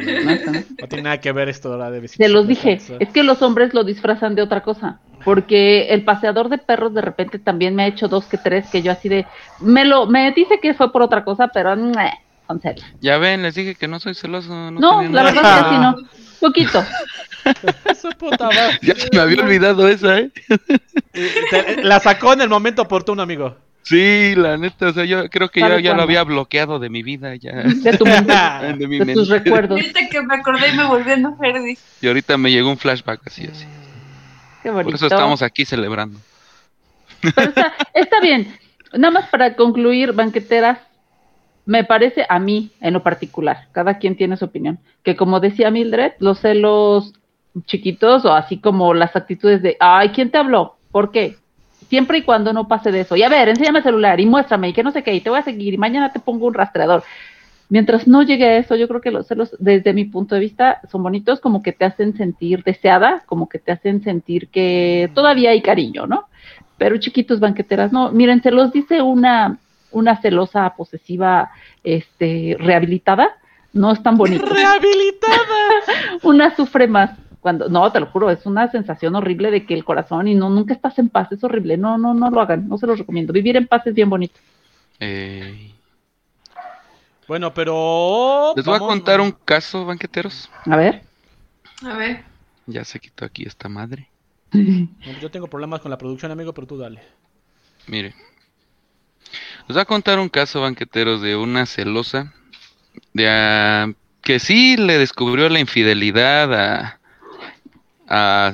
No tiene nada que ver esto ahora de besitos Te los dije, es que los hombres lo disfrazan de otra cosa, porque el paseador de perros de repente también me ha hecho dos que tres que yo así de, me lo, me dice que fue por otra cosa, pero meh, con serio. Ya ven, les dije que no soy celoso. No, No, la verdad es que sí no, poquito. Su puta madre. Ya se me había olvidado esa, ¿eh? La sacó en el momento oportuno, amigo. Sí, la neta, o sea, yo creo que ya, ¿Sabe ya lo había bloqueado de mi vida, ya. De tu mente, de mi de tus mente. recuerdos. Ahorita que me acordé y me volví a Y ahorita me llegó un flashback así, así. Qué bonito. Por eso estamos aquí celebrando. Pero está, está bien. Nada más para concluir, banqueteras, me parece a mí en lo particular, cada quien tiene su opinión, que como decía Mildred, los celos chiquitos o así como las actitudes de, ay, ¿quién te habló? ¿Por qué? siempre y cuando no pase de eso. Y a ver, enséñame el celular y muéstrame y que no sé qué, y te voy a seguir y mañana te pongo un rastreador. Mientras no llegue a eso, yo creo que los celos, desde mi punto de vista, son bonitos, como que te hacen sentir deseada, como que te hacen sentir que todavía hay cariño, ¿no? Pero chiquitos banqueteras, no, miren, se los dice una, una celosa posesiva, este, rehabilitada, no es tan bonito. Rehabilitada. Una sufre más cuando, no, te lo juro, es una sensación horrible de que el corazón y no, nunca estás en paz, es horrible, no, no, no lo hagan, no se los recomiendo. Vivir en paz es bien bonito. Eh, Bueno, pero. les voy a vamos- contar un caso, banqueteros. A ver. A ver. Ya se quitó aquí esta madre. Yo tengo problemas con la producción, amigo, pero tú dale. Mire. Les voy a contar un caso, banqueteros, de una celosa de ah, que sí le descubrió la infidelidad a, a-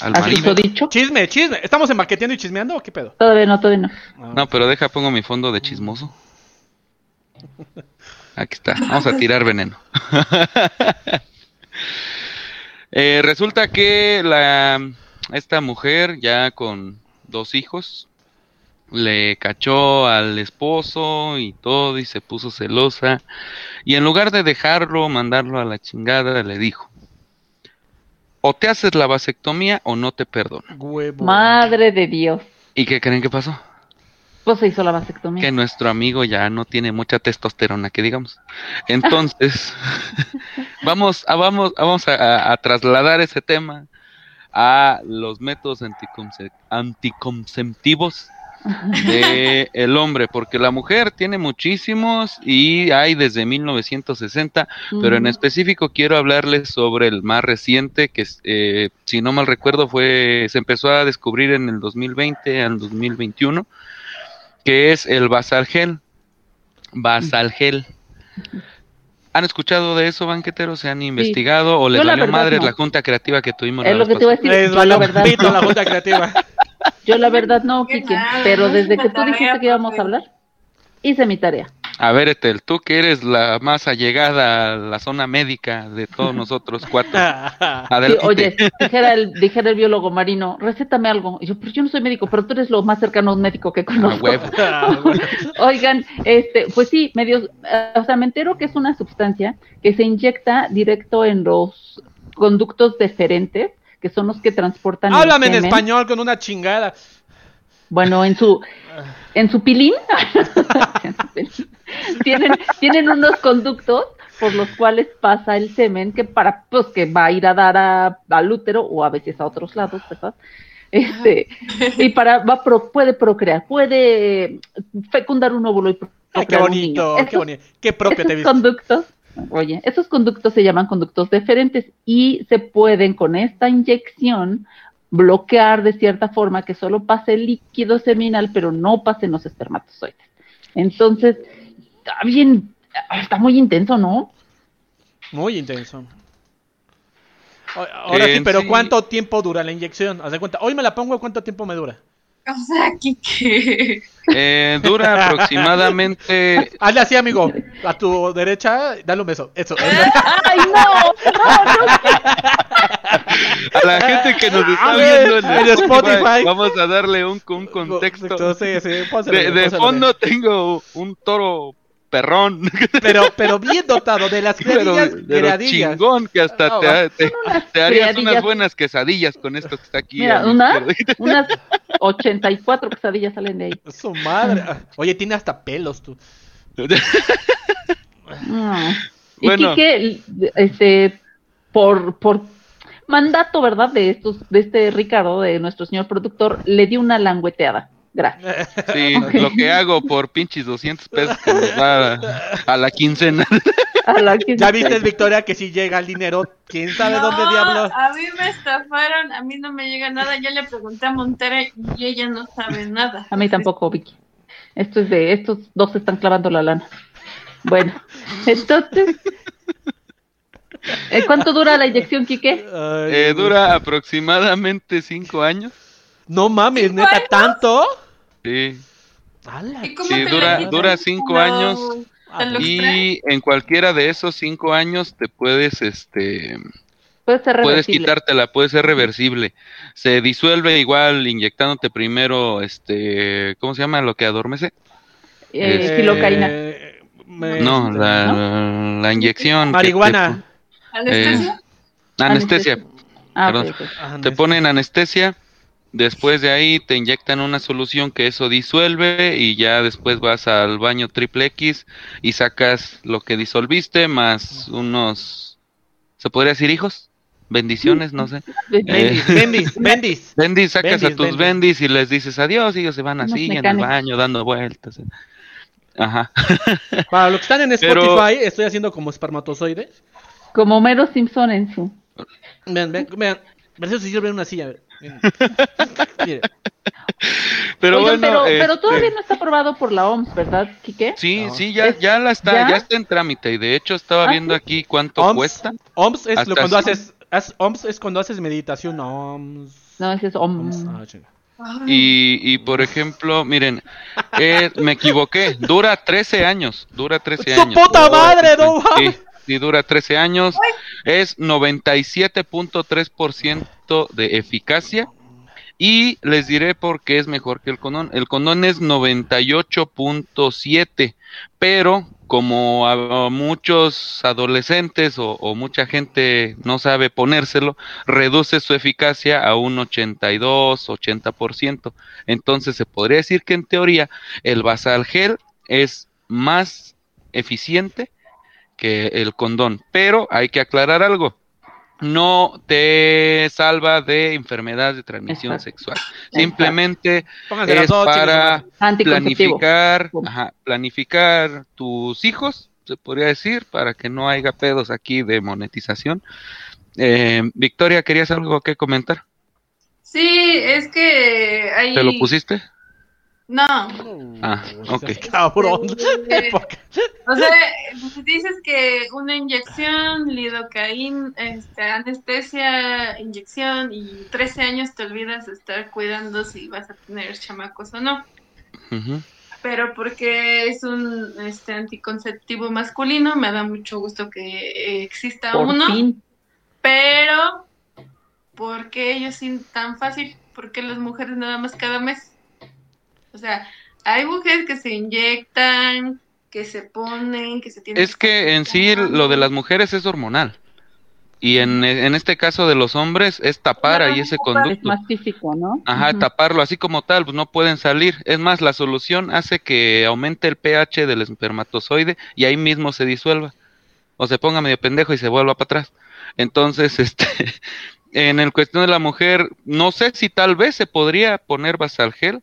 al ¿Has marido. dicho? Chisme, chisme. ¿Estamos embaqueteando y chismeando o qué pedo? Todavía no, todavía no. No, pero deja, pongo mi fondo de chismoso. Aquí está, vamos a tirar veneno. Eh, resulta que la, esta mujer, ya con dos hijos, le cachó al esposo y todo y se puso celosa. Y en lugar de dejarlo, mandarlo a la chingada, le dijo, o te haces la vasectomía o no te perdono. Huevo. Madre de Dios. ¿Y qué creen que pasó? Pues se hizo la vasectomía. que nuestro amigo ya no tiene mucha testosterona, que digamos. Entonces, vamos, a, vamos, vamos a, a trasladar ese tema a los métodos anticonce- anticonceptivos de el hombre, porque la mujer tiene muchísimos y hay desde 1960, pero en específico quiero hablarles sobre el más reciente, que eh, si no mal recuerdo fue, se empezó a descubrir en el 2020 al 2021, que es el basalgel. Basalgel. ¿Han escuchado de eso, banqueteros? ¿Se han investigado o les valió madre no. la junta creativa que tuvimos la Es lo que te iba a decir. Les Yo valió la no. junta creativa. Yo la verdad no, Pero desde que tú dijiste que íbamos a hablar, hice mi tarea. A ver, Etel, tú que eres la más allegada a la zona médica de todos nosotros cuatro. Sí, oye, dijera el, dijera el biólogo marino, recétame algo. Y yo, pero yo no soy médico, pero tú eres lo más cercano a un médico que A conozco. huevo. Oigan, este, pues sí, medios, eh, o sea, me entero que es una sustancia que se inyecta directo en los conductos deferentes, que son los que transportan. el Háblame en español con una chingada. Bueno, en su, En su pilín. tienen, tienen unos conductos por los cuales pasa el semen que para, pues que va a ir a dar a, al útero o a veces a otros lados, ¿verdad? Este, y para, va, pro- puede procrear, puede fecundar un óvulo y procrear Ay, qué un bonito, qué Estos- bonito. Qué propio te viste. conductos, oye, esos conductos se llaman conductos deferentes y se pueden con esta inyección bloquear de cierta forma que solo pase el líquido seminal, pero no pasen los espermatozoides. Entonces, está bien, está muy intenso, ¿no? Muy intenso. O- Ahora sí, pero sí- ¿cuánto tiempo dura la inyección? Haz de cuenta, hoy me la pongo, ¿cuánto tiempo me dura? O sea, Kike. Eh, dura aproximadamente. Hazle así, amigo. A tu derecha, dale un beso. Eso. ¡Ay, no! ¡No, no! A la gente que nos está viendo en en Spotify, Spotify. vamos a darle un, un contexto. Sí, sí, De, fondo tengo un toro perrón, Pero, pero bien dotado, de las pero, criadillas, pero criadillas. chingón que hasta Ah, te, va. te- te harías unas buenas quesadillas con esto que está aquí. Mira, una, unas 84 quesadillas salen de ahí. Su madre. Ah, Oye, tiene hasta pelos tú. Mm. Y Bueno. Quique, este, por, por mandato, ¿verdad? De estos, de este Ricardo, de nuestro señor productor, le dio una langueteada. Gracias. Sí, lo que hago por pinches 200 pesos que nos da a, a la quincena. A la que- Ya viste, Victoria, que si llega el dinero, quién sabe dónde diablos. A mí me estafaron, a mí no me llega nada. Ya le pregunté a Montera y ella no sabe nada. A mí tampoco, Vicky. Esto es de, estos dos se están clavando la lana. Bueno, entonces, ¿eh, ¿cuánto dura la inyección, Quique? Ay, Eh, dura aproximadamente 5 años. No mames, ¿Cinco neta, años? ¿tanto? Sí. ¡Hala! ¿Y cómo Sí, dura- cinco ¿Lo- años? Y en cualquiera de esos 5 años te puedes, este, Puede ser Puedes reversible. quitártela, puede ser reversible. Se disuelve igual inyectándote primero, este, ¿cómo se llama? Lo que adormece. Eh, Eh, filocaína. me- No, la, la inyección. que Marihuana. ¿Anestesia? te- anestesia. Ah, perdón. ok, ok. Ajá, Te ponen anestesia, después de ahí te inyectan una solución que eso disuelve y ya después vas al baño triple X y sacas lo que disolviste más unos, ¿se podría decir hijos? Bendiciones, no sé. Bendis, Eh. bendis, bendis. Bendis, sacas Bendis, a tus bendis. bendis y les dices adiós y ellos se van así en el baño dando vueltas. Ajá. Para los que están en Pero- Spotify, estoy haciendo como espermatozoide. Como Homero Simpson en su. Vean, vean, vean. Preciso si sirve una silla. a ver. Pero Oigan, bueno, pero, pero este, todavía no está aprobado por la OMS, ¿verdad, Quique? Sí, No. sí, ya, Es- ya la está, ¿ya? ya está en trámite y de hecho estaba Ah, viendo sí. aquí cuánto OMS, cuesta. OMS es lo cuando así. haces, haz- OMS es cuando haces meditación. OMS. No, ese es OMS. OMS. Ah, Y, y por ejemplo, miren, eh, me equivoqué, dura 13 años, dura 13 ¡Su años. puta madre, no Sí, sí, dura 13 años, es 97.3% de eficacia y les diré por qué es mejor que el condón. El condón es 98.7, pero como a, muchos adolescentes o, o mucha gente no sabe ponérselo, reduce su eficacia a un 82, 80%. Entonces se podría decir que en teoría el basal gel es más eficiente que el condón, pero hay que aclarar algo. No te salva de enfermedades de transmisión Exacto. sexual. Simplemente Pónganse es para planificar, ajá, planificar tus hijos, se podría decir, para que no haya pedos aquí de monetización. Eh, Victoria, ¿querías algo que comentar? Sí, es que hay... ¿Te lo pusiste? No. Ah, ok. Cabrón. Eh, ¿Por qué? O sea, pues, dices que una inyección, lidocaína, este, anestesia, inyección y 13 años te olvidas de estar cuidando si vas a tener chamacos o no. Ujú. Pero porque es un este, anticonceptivo masculino, me da mucho gusto que exista Por uno. fin. Pero, ¿por qué ellos sí tan fácil? ¿Por qué las mujeres nada más cada mes? O sea, hay mujeres que se inyectan, que se ponen, que se tienen Es que en sí lo de las mujeres es hormonal. Y en, en este caso de los hombres es tapar ahí ese Es conducto. más físico, ¿no? Ajá, taparlo así como tal, pues no pueden salir. Es más, la solución hace que aumente el pH del espermatozoide y ahí mismo se disuelva. O se ponga medio pendejo y se vuelva para atrás. Entonces, este, en el cuestión de la mujer, no sé si tal vez se podría poner basal gel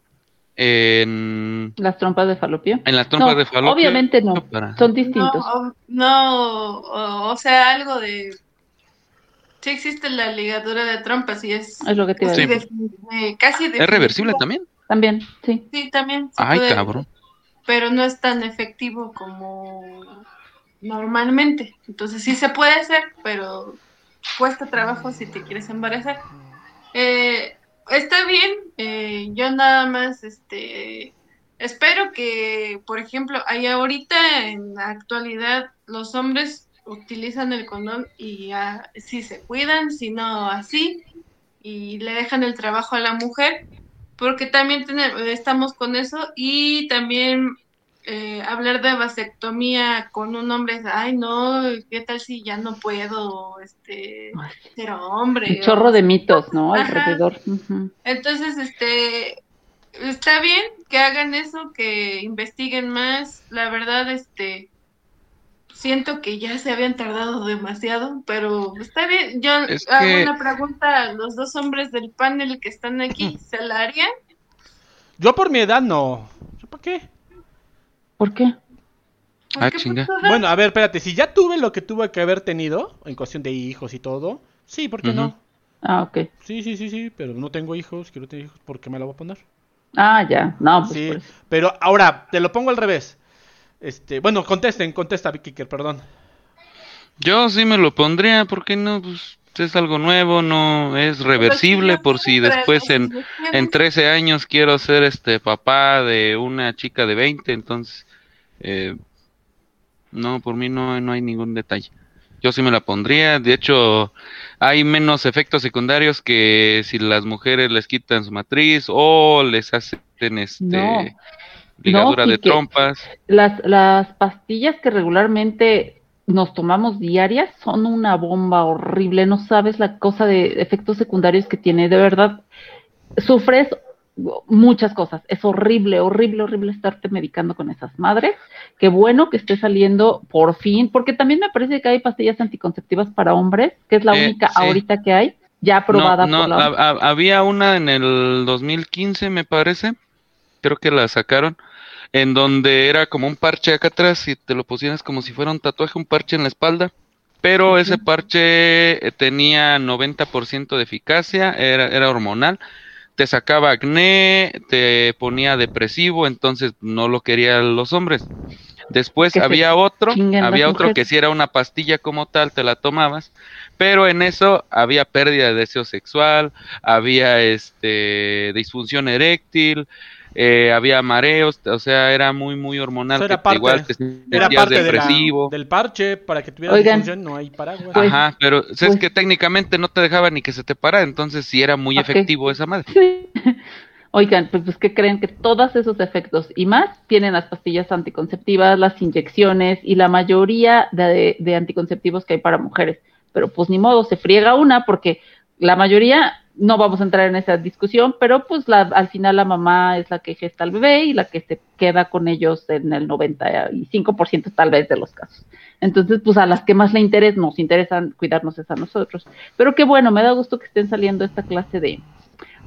en, Las trompas de falopio. en las trompas No, de falopio. obviamente no. Para- Son distintos. no, o, o sea, algo de... Sí existe la ligadura de trompas y es Es lo que te iba a casi, de- de- casi ¿Es reversible también? También, sí. Sí, también. Ay, puede, cabrón. Pero no es tan efectivo como normalmente. Entonces sí se puede hacer, pero cuesta trabajo si te quieres embarazar. Eh, está bien, eh, yo nada más, este, espero que, por ejemplo, hay ahorita en la actualidad los hombres utilizan el condón y ah, si se cuidan, si no así, y le dejan el trabajo a la mujer, porque también tener- estamos con eso y también eh, hablar de vasectomía con un hombre, es, ay no, ¿qué tal si ya no puedo este, ser hombre? Un chorro O- de mitos, ¿no? Ajá. Alrededor. Entonces, este, está bien que hagan eso, que investiguen más. La verdad, este, siento que ya se habían tardado demasiado, pero está bien. Yo Es hago que- una pregunta a los dos hombres del panel que están aquí, ¿se la harían? Yo por mi edad no. ¿Yo para qué? ¿Por qué? Ah, chinga. pues, Bueno, a ver, espérate. Si ya tuve lo que tuve que haber tenido, en cuestión de hijos y todo, sí, ¿por qué no? Ah, ok. Sí, sí, sí, sí, pero no tengo hijos, quiero tener hijos, ¿por qué me la voy a poner? Ah, ya. No, pues Sí, por eso. pero ahora, te lo pongo al revés. Este, bueno, contesten, contesta, Vicky, Kicker, perdón. Yo sí me lo pondría, ¿por qué no? Pues es algo nuevo, no es reversible por si después en, en 13 años quiero ser este papá de una chica de 20, entonces eh, no, por mí no, no hay ningún detalle. Yo sí me la pondría. De hecho, hay menos efectos secundarios que si las mujeres les quitan su matriz o les hacen este No. ligadura No, de trompas. Las, las pastillas que regularmente nos tomamos diarias son una bomba horrible. No sabes la cosa de efectos secundarios que tiene. De verdad, sufres muchas cosas. Es horrible, horrible, horrible estarte medicando con esas madres. Qué bueno que esté saliendo por fin, porque también me parece que hay pastillas anticonceptivas para hombres, que es la Eh, única sí. ahorita que hay, ya aprobada no, por no, la ha- ha- había una en el 2015, me parece. Creo que la sacaron. En donde era como un parche acá atrás y te lo pusieras como si fuera un tatuaje, un parche en la espalda. Pero ese parche eh, tenía 90% de eficacia, era, era hormonal. Te sacaba acné, te ponía depresivo, entonces no lo querían los hombres. Después había otro, había otro que si era una pastilla como tal, te la tomabas, pero en eso había pérdida de deseo sexual, había este disfunción eréctil, eh, había mareos, o sea, era muy muy hormonal, Eso era que parte- igual te Era parte de la- depresivo. del parche para que tuviera Oigan. función, no hay paraguas. Pues- Ajá, pero o sea, pues- es que técnicamente no te dejaba ni que se te parara, entonces sí era muy efectivo esa madre. Sí. Oigan, pues, pues que creen que todos esos efectos y más tienen las pastillas anticonceptivas, las inyecciones y la mayoría de, de anticonceptivos que hay para mujeres. Pero pues ni modo, se friega una porque la mayoría, no vamos a entrar en esa discusión, pero pues la, al final la mamá es la que gesta al bebé y la que se queda con ellos en el 95% tal vez de los casos. Entonces, pues a las que más le interesa, nos interesan cuidarnos es a nosotros. Pero qué bueno, me da gusto que estén saliendo esta clase de,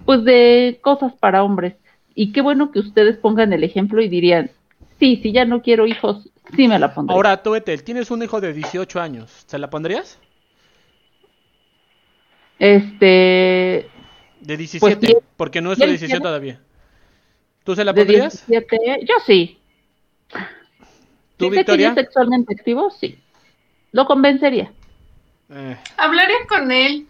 pues de cosas para hombres. Y qué bueno que ustedes pongan el ejemplo y dirían, sí, si ya no quiero hijos, sí me la pondré. Ahora, tú, Etel, tienes un hijo de 18 años. ¿Se la pondrías? Este, De 17, sí. porque no es ¿Ya su lo decisión todavía. ¿Tú se la de pondrías? 17, yo sí. ¿Tú, Si que Victoria? es sexualmente activo, sí. Lo convencería. Eh, Hablaré con él.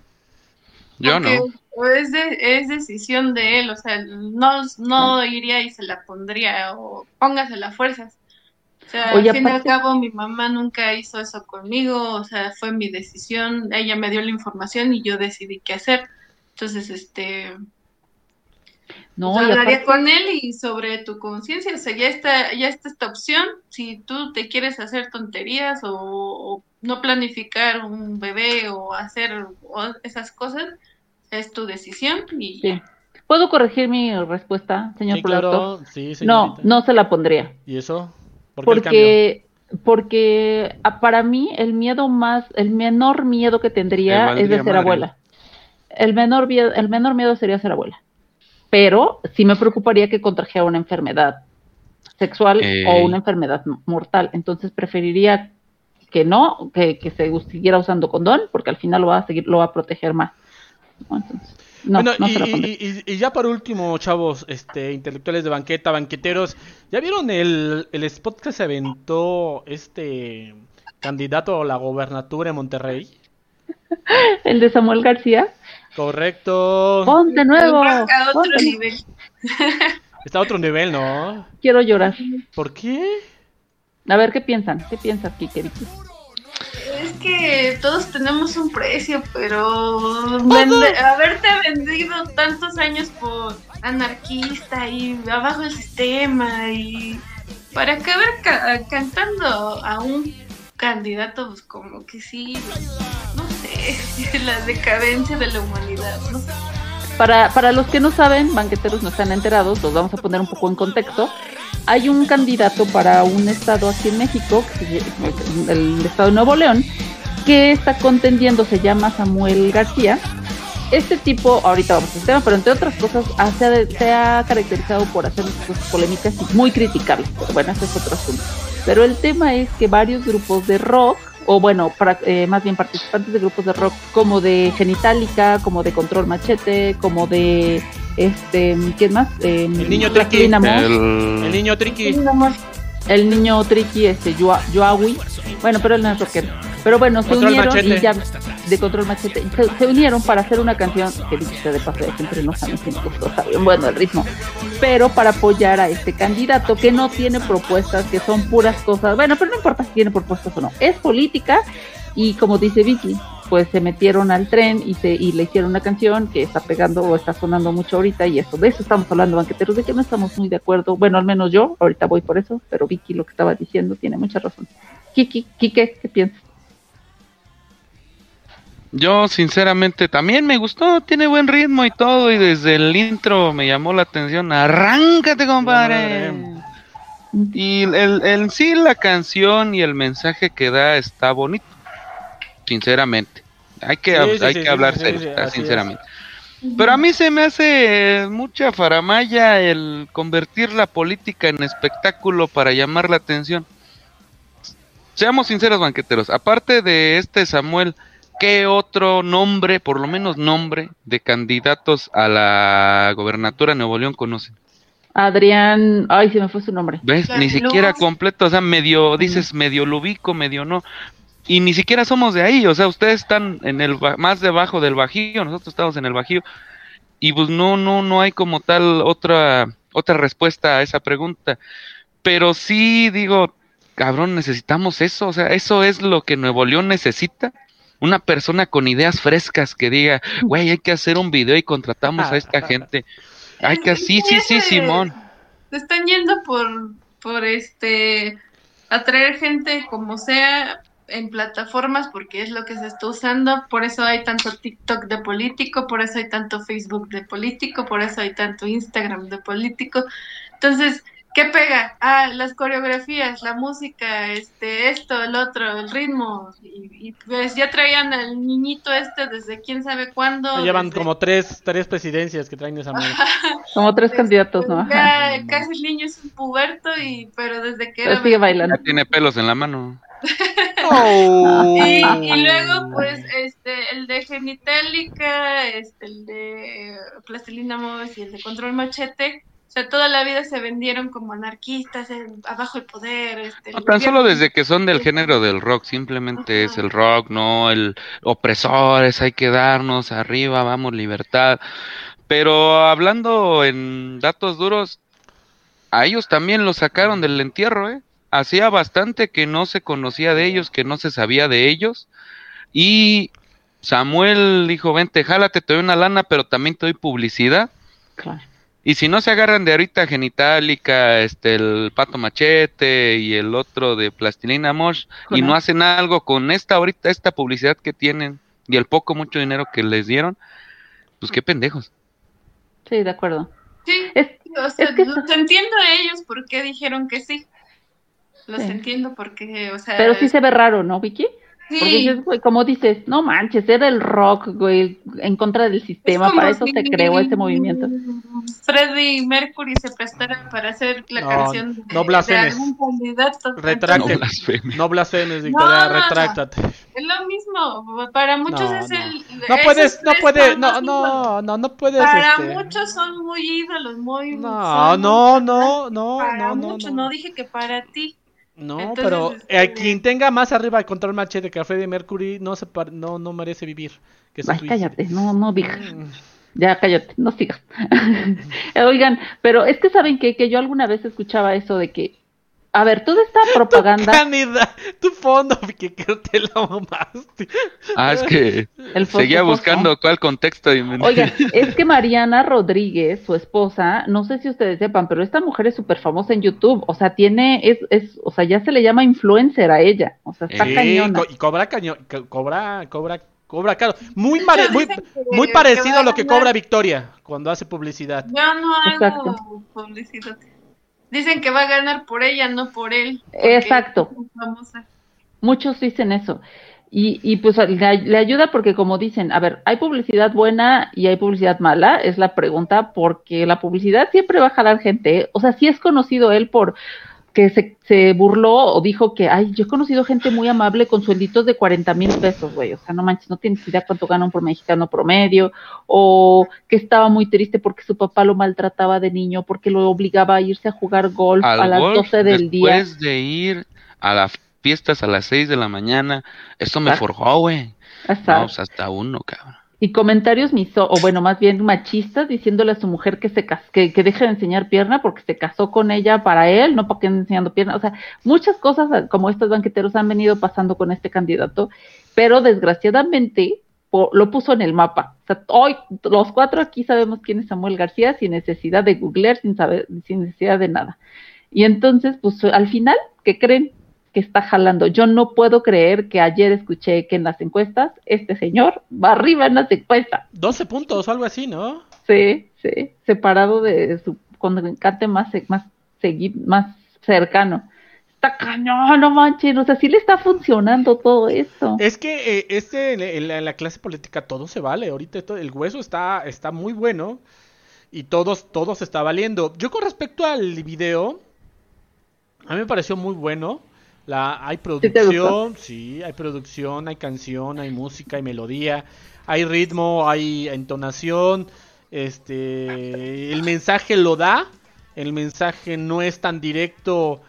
Yo no. Es, de- es decisión de él, o sea, no, no iría y se la pondría o póngasela a fuerzas. O sea, Oye, al fin y al cabo mi mamá nunca hizo eso conmigo, o sea, fue mi decisión, ella me dio la información y yo decidí qué hacer. Entonces, este, No, pues, hablaría aparte- con él y sobre tu conciencia, o sea, ya está, ya está esta opción, si tú te quieres hacer tonterías o, o no planificar un bebé o hacer o esas cosas, es tu decisión y sí. ¿Puedo corregir mi respuesta, señor sí, productor? claro. Sí, No, no se la pondría. ¿Y eso? ¿Por qué el cambio? Porque, porque ah, para mí el miedo más, el menor miedo que tendría es de ser madre. abuela. El menor, miedo, el menor miedo sería ser abuela. Pero sí me preocuparía que contrajera una enfermedad sexual Eh. o una enfermedad mortal. Entonces preferiría que no, que, que se siguiera usando condón, porque al final lo va a seguir, lo va a proteger más. Entonces, no, bueno, no y, se y- pondría. y- y ya por último, chavos, este, intelectuales de banqueta, banqueteros, ¿ya vieron el, el spot que se aventó este candidato a la gobernatura en Monterrey? El de Samuel García. Correcto. Ponte nuevo. a otro ponte- nivel. Está a otro nivel, ¿no? Quiero llorar. ¿Por qué? A ver, ¿qué piensan? ¿Qué piensas, Kikeriki? Que todos tenemos un precio, pero vende- haberte vendido tantos años por anarquista y abajo el sistema y para acabar ca- cantando a un candidato, pues como que sí, no sé, la decadencia de la humanidad, no. Para, para los que no saben, banqueteros no están enterados, los vamos a poner un poco en contexto. Hay un candidato para un estado aquí en México, el estado de Nuevo León, que está contendiendo, se llama Samuel García. Este tipo, ahorita vamos al tema, pero entre otras cosas, ha- se ha, se ha caracterizado por hacer cosas polémicas y muy criticables. Pero bueno, ese es otro asunto. Pero el tema es que varios grupos de rock, o bueno, para, eh, más bien participantes de grupos de rock como de Genitalica, como de Control Machete, como de este, ¿quién más? Eh, El niño Triqui. El El... niño Triqui. el niño Tricky, este, Yoa- Yoawi, bueno, pero él no es rockero. Pero bueno, se Control unieron Machete. y ya, de Control Machete, se, se unieron para hacer una canción que dice de paso de siempre no saben si me gustó, está bien bueno el ritmo, pero para apoyar a este candidato que no tiene propuestas, que son puras cosas, bueno, pero no importa si tiene propuestas o no, es política y como dice Vicky, pues se metieron al tren y se y le hicieron una canción que está pegando o está sonando mucho ahorita y eso de eso estamos hablando banqueteros de que no estamos muy de acuerdo bueno al menos yo ahorita voy por eso pero Vicky lo que estaba diciendo tiene mucha razón. Kiki Kike qué piensas Yo sinceramente también me gustó, tiene buen ritmo y todo y desde el intro me llamó la atención. Arráncate, compadre. Y el, el sí la canción y el mensaje que da está bonito. Sinceramente. Hay que, Sí, sí, hay sí, que sí, hablar sí, serio, sí, ah, sinceramente. Pero a mí se me hace mucha faramaya el convertir la política en espectáculo para llamar la atención. Seamos sinceros, banqueteros. Aparte de este Samuel, ¿qué otro nombre, por lo menos nombre, de candidatos a la gobernatura de Nuevo León conocen? Adrián ay se me fue su nombre ¿Ves? Ni siquiera completo, o sea, medio, dices medio lo ubico, medio no. Y ni siquiera somos de ahí, o sea, ustedes están en el ba- más debajo del Bajío, nosotros estamos en el Bajío. Y pues no, no, no hay como tal otra, otra respuesta a esa pregunta. Pero sí digo, cabrón, necesitamos eso, o sea, eso es lo que Nuevo León necesita. Una persona con ideas frescas que diga, güey, hay que hacer un video y contratamos a esta gente. Hay que, sí, sí, sí, Simón. Se están yendo por, por este atraer gente como sea en plataformas porque es lo que se está usando, por eso hay tanto TikTok de político, por eso hay tanto Facebook de político, por eso hay tanto Instagram de político. Entonces, ¿qué pega? Ah, las coreografías, la música, este, esto, el otro, el ritmo. Y, y, pues ya traían al niñito este desde quién sabe cuándo. Llevan desde- como tres, tres presidencias que traen esa madre. como tres candidatos no ya casi el niño es un puberto y pero desde que Pero era sigue bailando Ya tiene pelos en la mano. Oh. y, y luego pues este el de genitálica este el de plastilina Moves y el de control machete o sea toda la vida se vendieron como anarquistas abajo el poder este el No, tan solo desde que son del género del rock, simplemente es el rock, no el opresores, hay que darnos arriba, vamos, libertad. Pero hablando en datos duros, a ellos también los sacaron del entierro, ¿eh? Hacía bastante que no se conocía de ellos, que no se sabía de ellos. Y Samuel dijo, vente, jálate, te doy una lana, pero también te doy publicidad. claro Y si no se agarran de ahorita Genitalica, este, el Pato Machete y el otro de Plastilina Mosh, y no hacen algo con esta ahorita, esta publicidad que tienen y el poco, mucho dinero que les dieron, pues qué pendejos. sí de acuerdo sí es o sea, es que- los entiendo a ellos por qué dijeron que sí los Sí. entiendo porque o sea pero sí se ve raro no Vicky sí. Porque dices, güey, como dices, no manches, era el rock, güey, en contra del Es sistema, como para eso si se creó ese movimiento. Freddie Mercury se prestara para hacer la No, canción de, no de blasfemes. algún candidato. Retracte. No blasfemes. No blasfemes, Victoria, No, no, no. retráctate. Es lo mismo, para muchos No, es no. el... No puedes, no puedes, son no, no, no, no puedes. Para este, muchos son muy ídolos, muy... No, son- no, no, no, Para no, no, muchos, no. no dije que para ti. No, Entonces, pero este- eh, quien tenga más arriba el control machete que a Freddie Mercury no se par- no, no merece vivir. Que Ay, cállate, no, no, Vic, Mm. ya cállate, no sigas. Oigan, pero es que saben que, que yo alguna vez escuchaba eso de que, a ver, toda esta propaganda, Canida, tu fondo, que creo te la mamaste. Ah, es que el seguía buscando cuál contexto. Y me- Oigan, es que Mariana Rodríguez, su esposa, no sé si ustedes sepan, pero esta mujer es súper famosa en YouTube. O sea, tiene, es, es, o sea, ya se le llama influencer a ella. O sea, está cañona. co- y cobra cañón, co- cobra, cobra, cobra caro. Muy, mare- muy, parecido a lo que cobra Victoria cuando hace publicidad. Yo no hago Exacto. publicidad. Dicen que va a ganar por ella, no por él. Exacto. Muchos dicen eso. Y, y pues le, le ayuda porque como dicen, a ver, hay publicidad buena y hay publicidad mala, es la pregunta, porque la publicidad siempre va a jalar gente. ¿eh? O sea, sí es conocido él por que se, se burló o dijo que, ay, yo he conocido gente muy amable con suelditos de 40 mil pesos, güey. O sea, no manches, no tienes idea cuánto gana un mexicano promedio. O que estaba muy triste porque su papá lo maltrataba de niño, porque lo obligaba a irse a jugar golf al a las golf, 12 del día. después de ir a las fiestas a las 6 de la mañana, esto me forjó, güey. No, pues hasta uno, cabrón. Y comentarios miso, o bueno, más bien machistas, diciéndole a su mujer que se que, que deje de enseñar pierna porque se casó con ella para él, no para que ande enseñando pierna. O sea, muchas cosas ah, como estos banqueteros han venido pasando con este candidato pero desgraciadamente lo puso en el mapa. O sea, hoy los cuatro aquí sabemos quién es Samuel García sin necesidad de googlear, sin saber, sin necesidad de nada. Y entonces, pues al final, ¿qué creen? Que está jalando. Yo no puedo creer que ayer escuché que en las encuestas este señor va arriba en las encuestas. 12 puntos algo así, ¿no? Sí, sí, separado de su contrincante más, más, más cercano. Está cañón, no manches, o sea, sí le está funcionando todo esto. Es que eh, este, en, la, en la clase política todo se vale. Ahorita el hueso está, está muy bueno y todos, todo se está valiendo. Yo con respecto al video, a mí me pareció muy bueno. La, hay producción, sí, hay producción, hay canción, hay música, hay melodía, hay ritmo, hay entonación. Este, el mensaje lo da, el mensaje no es tan directo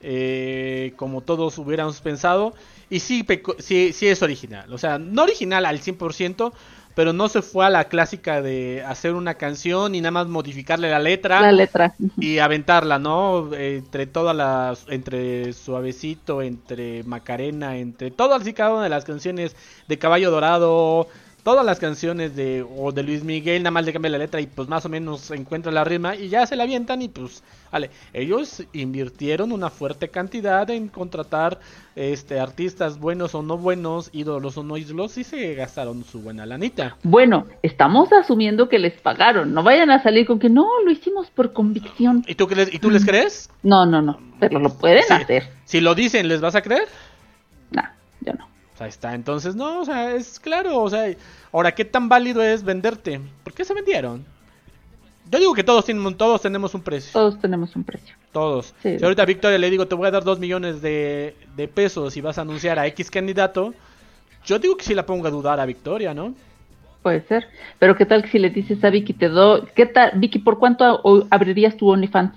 eh, como todos hubiéramos pensado. Y sí, peco- sí, sí es original. O sea, no original al 100%, pero no se fue a la clásica de hacer una canción y nada más modificarle la letra La letra. y aventarla, ¿no? Entre todas las, entre Suavecito, entre Macarena, entre todas y cada una de las canciones de Caballo Dorado, todas las canciones de, o de Luis Miguel, nada más le cambia la letra y pues más o menos encuentra la rima y ya se la avientan y pues, vale, ellos invirtieron una fuerte cantidad en contratar este artistas buenos o no buenos, ídolos o no ídolos y se gastaron su buena lanita. Bueno, estamos asumiendo que les pagaron. No vayan a salir con que no, lo hicimos por convicción. ¿Y tú, les- y tú les crees? No, no, no, pero lo pueden Sí. hacer. Si lo dicen, ¿les vas a creer? No, yo no. Ahí está, entonces no, o sea, es claro, o sea, ahora, ¿qué tan válido es venderte? ¿Por qué se vendieron? Yo digo que todos, tienen, todos tenemos un precio, Todos tenemos un precio. todos. Sí. Si ahorita a Victoria le digo, te voy a dar dos millones de, de pesos y vas a anunciar a X candidato, yo digo que sí la pongo a dudar a Victoria, ¿no? Puede ser. Pero ¿qué tal que si le dices a Vicky, te doy, ¿qué tal, Vicky, por cuánto abrirías tu OnlyFans?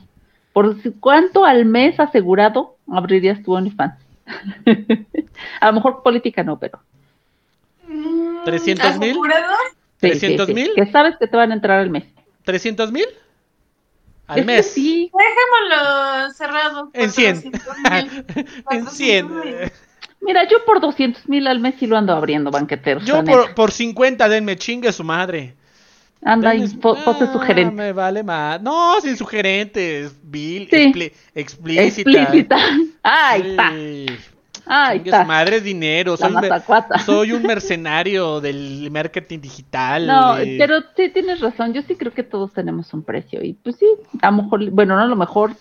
¿Por cuánto al mes asegurado abrirías tu OnlyFans? a lo mejor política no, pero. Mm, 300 mil. ¿asegurado? sí, sí, 300 sí, mil. Que sabes que te van a entrar al mes. ¿300 mil? Al Es mes. sí. Dejémoslo cerrado. En 100. 400,000. en 100. 400,000. Mira, yo por 200 mil al mes sí lo ando abriendo, banquetero. Yo por, por 50 denme chingue su madre. Anda y Denles- po- pose Ah, sugerente. Me vale más. No, sin sugerentes. Bill, Sí. explícita. Explícita. Ahí está. Su está. madre es dinero. Soy, un soy mercenario del marketing digital. No, eh. pero sí tienes razón. Yo sí creo que todos tenemos un precio. Y pues sí, a lo mejor, bueno, no a lo mejor.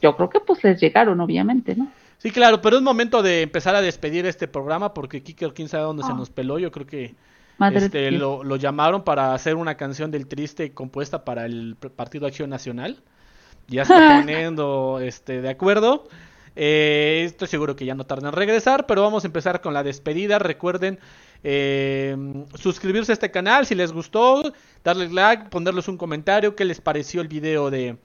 Yo creo que pues les llegaron, obviamente, ¿no? Sí, claro, pero es momento de empezar a despedir este programa porque Kiker, quién sabe dónde se Ah. nos peló. Yo creo que Madre este, lo, lo llamaron para hacer una canción del triste compuesta para el Partido Acción Nacional. Ya se está poniendo este, de acuerdo. Eh, estoy seguro que ya no tardan en regresar, pero vamos a empezar con la despedida. Recuerden eh, suscribirse a este canal si les gustó, darle like, ponerles un comentario, qué les pareció el video de,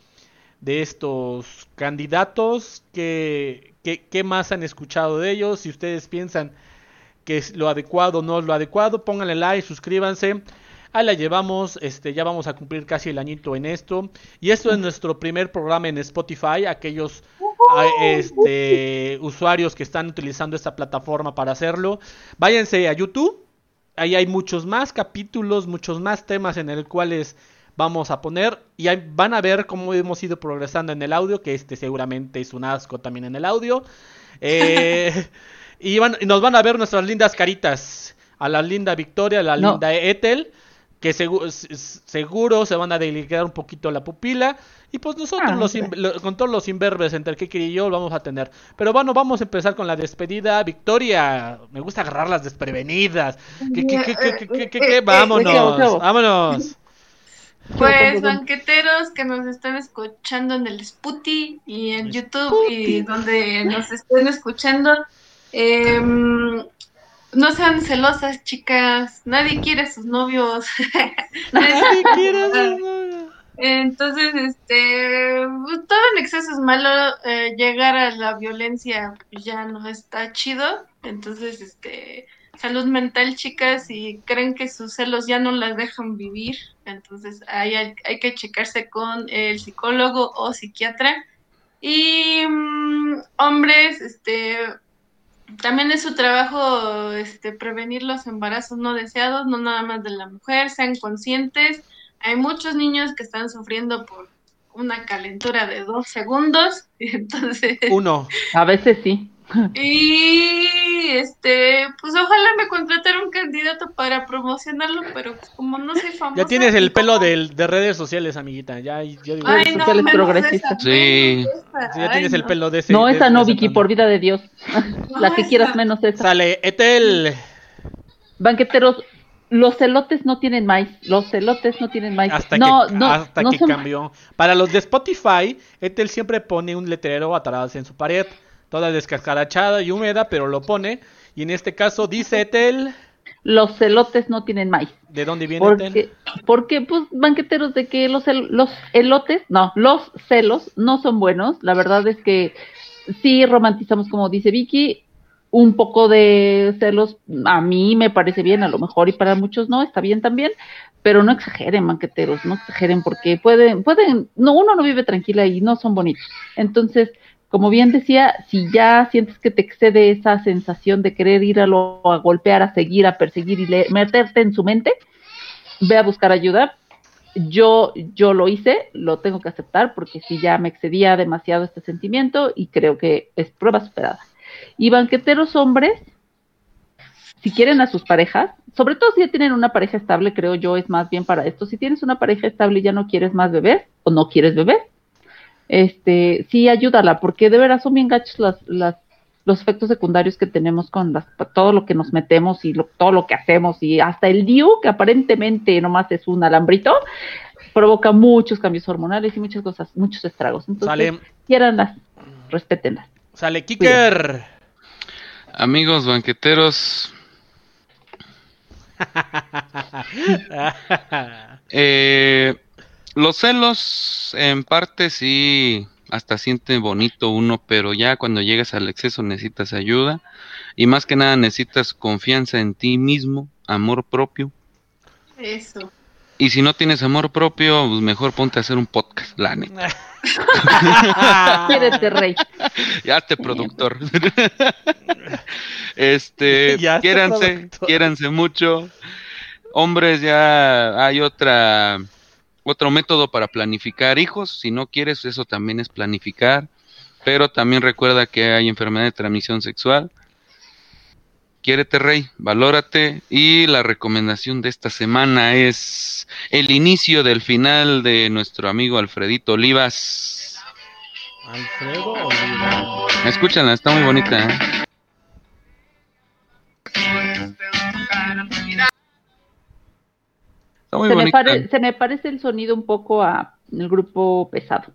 de estos candidatos, qué, qué, qué más han escuchado de ellos, si ustedes piensan que es lo adecuado o no es lo adecuado, pónganle like, suscríbanse. Ahí la llevamos, este, ya vamos a cumplir casi el añito en esto. Y esto es nuestro primer programa en Spotify. Aquellos este, usuarios que están utilizando esta plataforma para hacerlo, váyanse a YouTube. Ahí hay muchos más capítulos, muchos más temas en el cuales vamos a poner y ahí van a ver cómo hemos ido progresando en el audio, que este seguramente es un asco también en el audio. Eh, y, van- y nos van a ver nuestras lindas caritas. A la linda Victoria, a la No. linda Ethel, que segu- s- s- seguro se van a delicar un poquito la pupila. Y pues nosotros, Ah, los con todos los imberbes entre Kiki y yo, lo vamos a tener. Pero bueno, vamos a empezar con la despedida. Victoria, me gusta agarrarlas desprevenidas. ¿Qué, qué, qué, qué, qué, qué, qué, qué? Vámonos, vámonos. Pues banqueteros que nos están escuchando en el Sputi y en YouTube y donde nos estén escuchando, em, no sean celosas, chicas. Nadie quiere a sus novios. Nadie quiere ser novia. Entonces, este, pues, todo en exceso es malo. eh, llegar a la violencia ya no está chido. Entonces, este, salud mental, chicas, si creen que sus celos ya no las dejan vivir, entonces hay, hay, hay que checarse con el psicólogo o psiquiatra. Y mm, hombres, este, también es su trabajo este, prevenir los embarazos no deseados, no nada más de la mujer, sean conscientes. Hay muchos niños que están sufriendo por una calentura de dos segundos, y entonces, Uno. A veces sí. Y este, pues ojalá me contratara un candidato para promocionarlo, pero pues, como no soy famosa. Ya tienes el pelo del- de redes sociales, amiguita. Ya, yo digo, Ay, no, sociales progresistas. esa, Sí. ya Ay, tienes el pelo de ese. No, de- esa de no, ese Vicky, tono. por vida de Dios. La que esa. quieras menos esa. Sale, Etel. Banqueteros, los elotes no tienen maíz. Los elotes no tienen maíz. Hasta no, que, no, hasta no que son- cambió. Para los de Spotify, Etel siempre pone un letrero atrás en su pared, toda descascarachada y húmeda, pero lo pone. Y en este caso dice Etel, Los elotes no tienen maíz. ¿de dónde viene Etel? Porque, porque, pues, banqueteros, de que los, el- los elotes, no, los celos no son buenos. La verdad es que sí romantizamos, como dice Vicky, un poco de celos. A mí me parece bien, a lo mejor, y para muchos no, está bien también. Pero no exageren, banqueteros, no exageren, porque pueden, pueden, no, uno no vive tranquila y no son bonitos. Entonces, como bien decía, si ya sientes que te excede esa sensación de querer ir a, lo, a golpear, a seguir, a perseguir y meterte en su mente, ve a buscar ayuda. Yo, yo lo hice, lo tengo que aceptar porque si ya me excedía demasiado este sentimiento y creo que es prueba superada. Y banqueteros hombres, si quieren a sus parejas, sobre todo si ya tienen una pareja estable, creo yo es más bien para esto. Si tienes una pareja estable y ya no quieres más bebés o no quieres bebés, este, sí ayúdala, porque de veras son bien gachos las, las, los efectos secundarios que tenemos con las, todo lo que nos metemos y lo- todo lo que hacemos y hasta el DIU, que aparentemente nomás es un alambrito, provoca muchos cambios hormonales y muchas cosas, muchos estragos. Entonces, Sale, quiéranlas, respétenlas. sale Kicker. Amigos banqueteros, eh, los celos en parte sí, hasta siente bonito uno, pero ya cuando llegas al exceso necesitas ayuda y más que nada necesitas confianza en ti mismo, amor propio. Eso. Y si no tienes amor propio, pues mejor ponte a hacer un podcast, la neta. Quiérete, rey. Ya este productor. este, Ya quiéranse, productor. quiéranse mucho. Hombres, ya hay otra otro método para planificar hijos. Si no quieres, eso también es planificar. Pero también recuerda que hay enfermedad de transmisión sexual. Quiérete, rey, valórate. Y la recomendación de esta semana es el inicio del final de nuestro amigo Alfredito Olivas. Alfredo Oliva. Escúchala, está muy bonita. ¿eh? Está muy Se me, bonita. pare- se me parece el sonido un poco a el grupo pesado.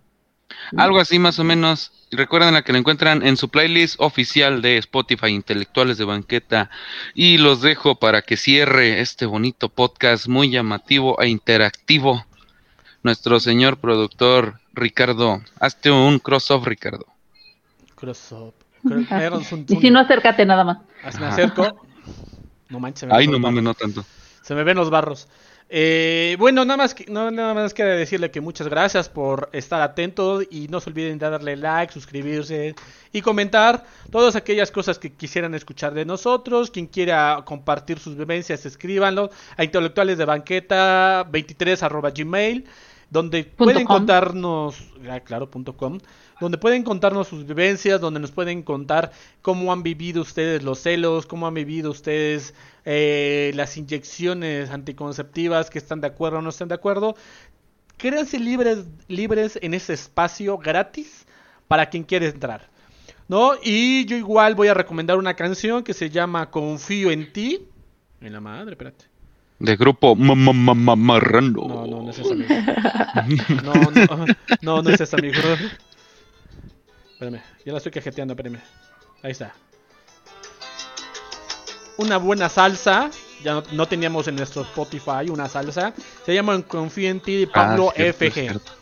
Algo así más o menos. Recuerden la que la encuentran en su playlist oficial de Spotify Intelectuales de Banqueta. Y los dejo para que cierre este bonito podcast muy llamativo e interactivo. Nuestro señor productor Ricardo. Hazte un cross-off, Ricardo. Cross up. Cro- era un zun- Y si no, acércate nada más. Así me acerco. No manches, se me Ay, no mames, no tanto. Se me ven los barros. Eh, bueno, nada más, que, no, nada más queda decirle que muchas gracias por estar atentos y no se olviden de darle like, suscribirse y comentar todas aquellas cosas que quisieran escuchar de nosotros. Quien quiera compartir sus vivencias, escríbanlo a intelectuales de banqueta 23 arroba gmail donde Punto pueden com. contarnos, ah, claro, punto com, donde pueden contarnos sus vivencias, donde nos pueden contar cómo han vivido ustedes los celos, cómo han vivido ustedes eh, las inyecciones anticonceptivas, que están de acuerdo o no están de acuerdo. Créanse libres, libres en ese espacio gratis para quien quiere entrar. ¿No? Y yo igual voy a recomendar una canción que se llama Confío en ti. En la madre, espérate. De grupo Ma- Ma- Ma- Ma- Marrano. No, no, no es esa, amigo. No, no, no, no es esa, amigo. Espérame, ya la estoy cajeteando, espérame. Ahí está. Una buena salsa. Ya no, no teníamos en nuestro Spotify una salsa. Se llama Confío en ti de Pablo Ah, cierto, FG. cierto.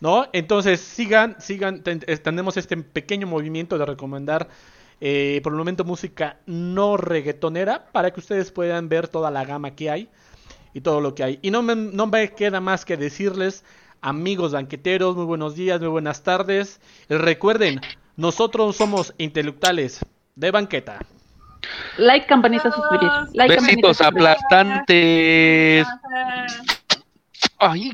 ¿No? Entonces sigan, sigan, ten- eh, tenemos este pequeño movimiento de recomendar eh, por el momento música no reggaetonera para que ustedes puedan ver toda la gama que hay y todo lo que hay. Y no me, no me queda más que decirles, amigos banqueteros, muy buenos días, muy buenas tardes. Y recuerden, nosotros somos intelectuales de banqueta. Like, campanita, suscribir. Like, Besitos aplastantes. Ay,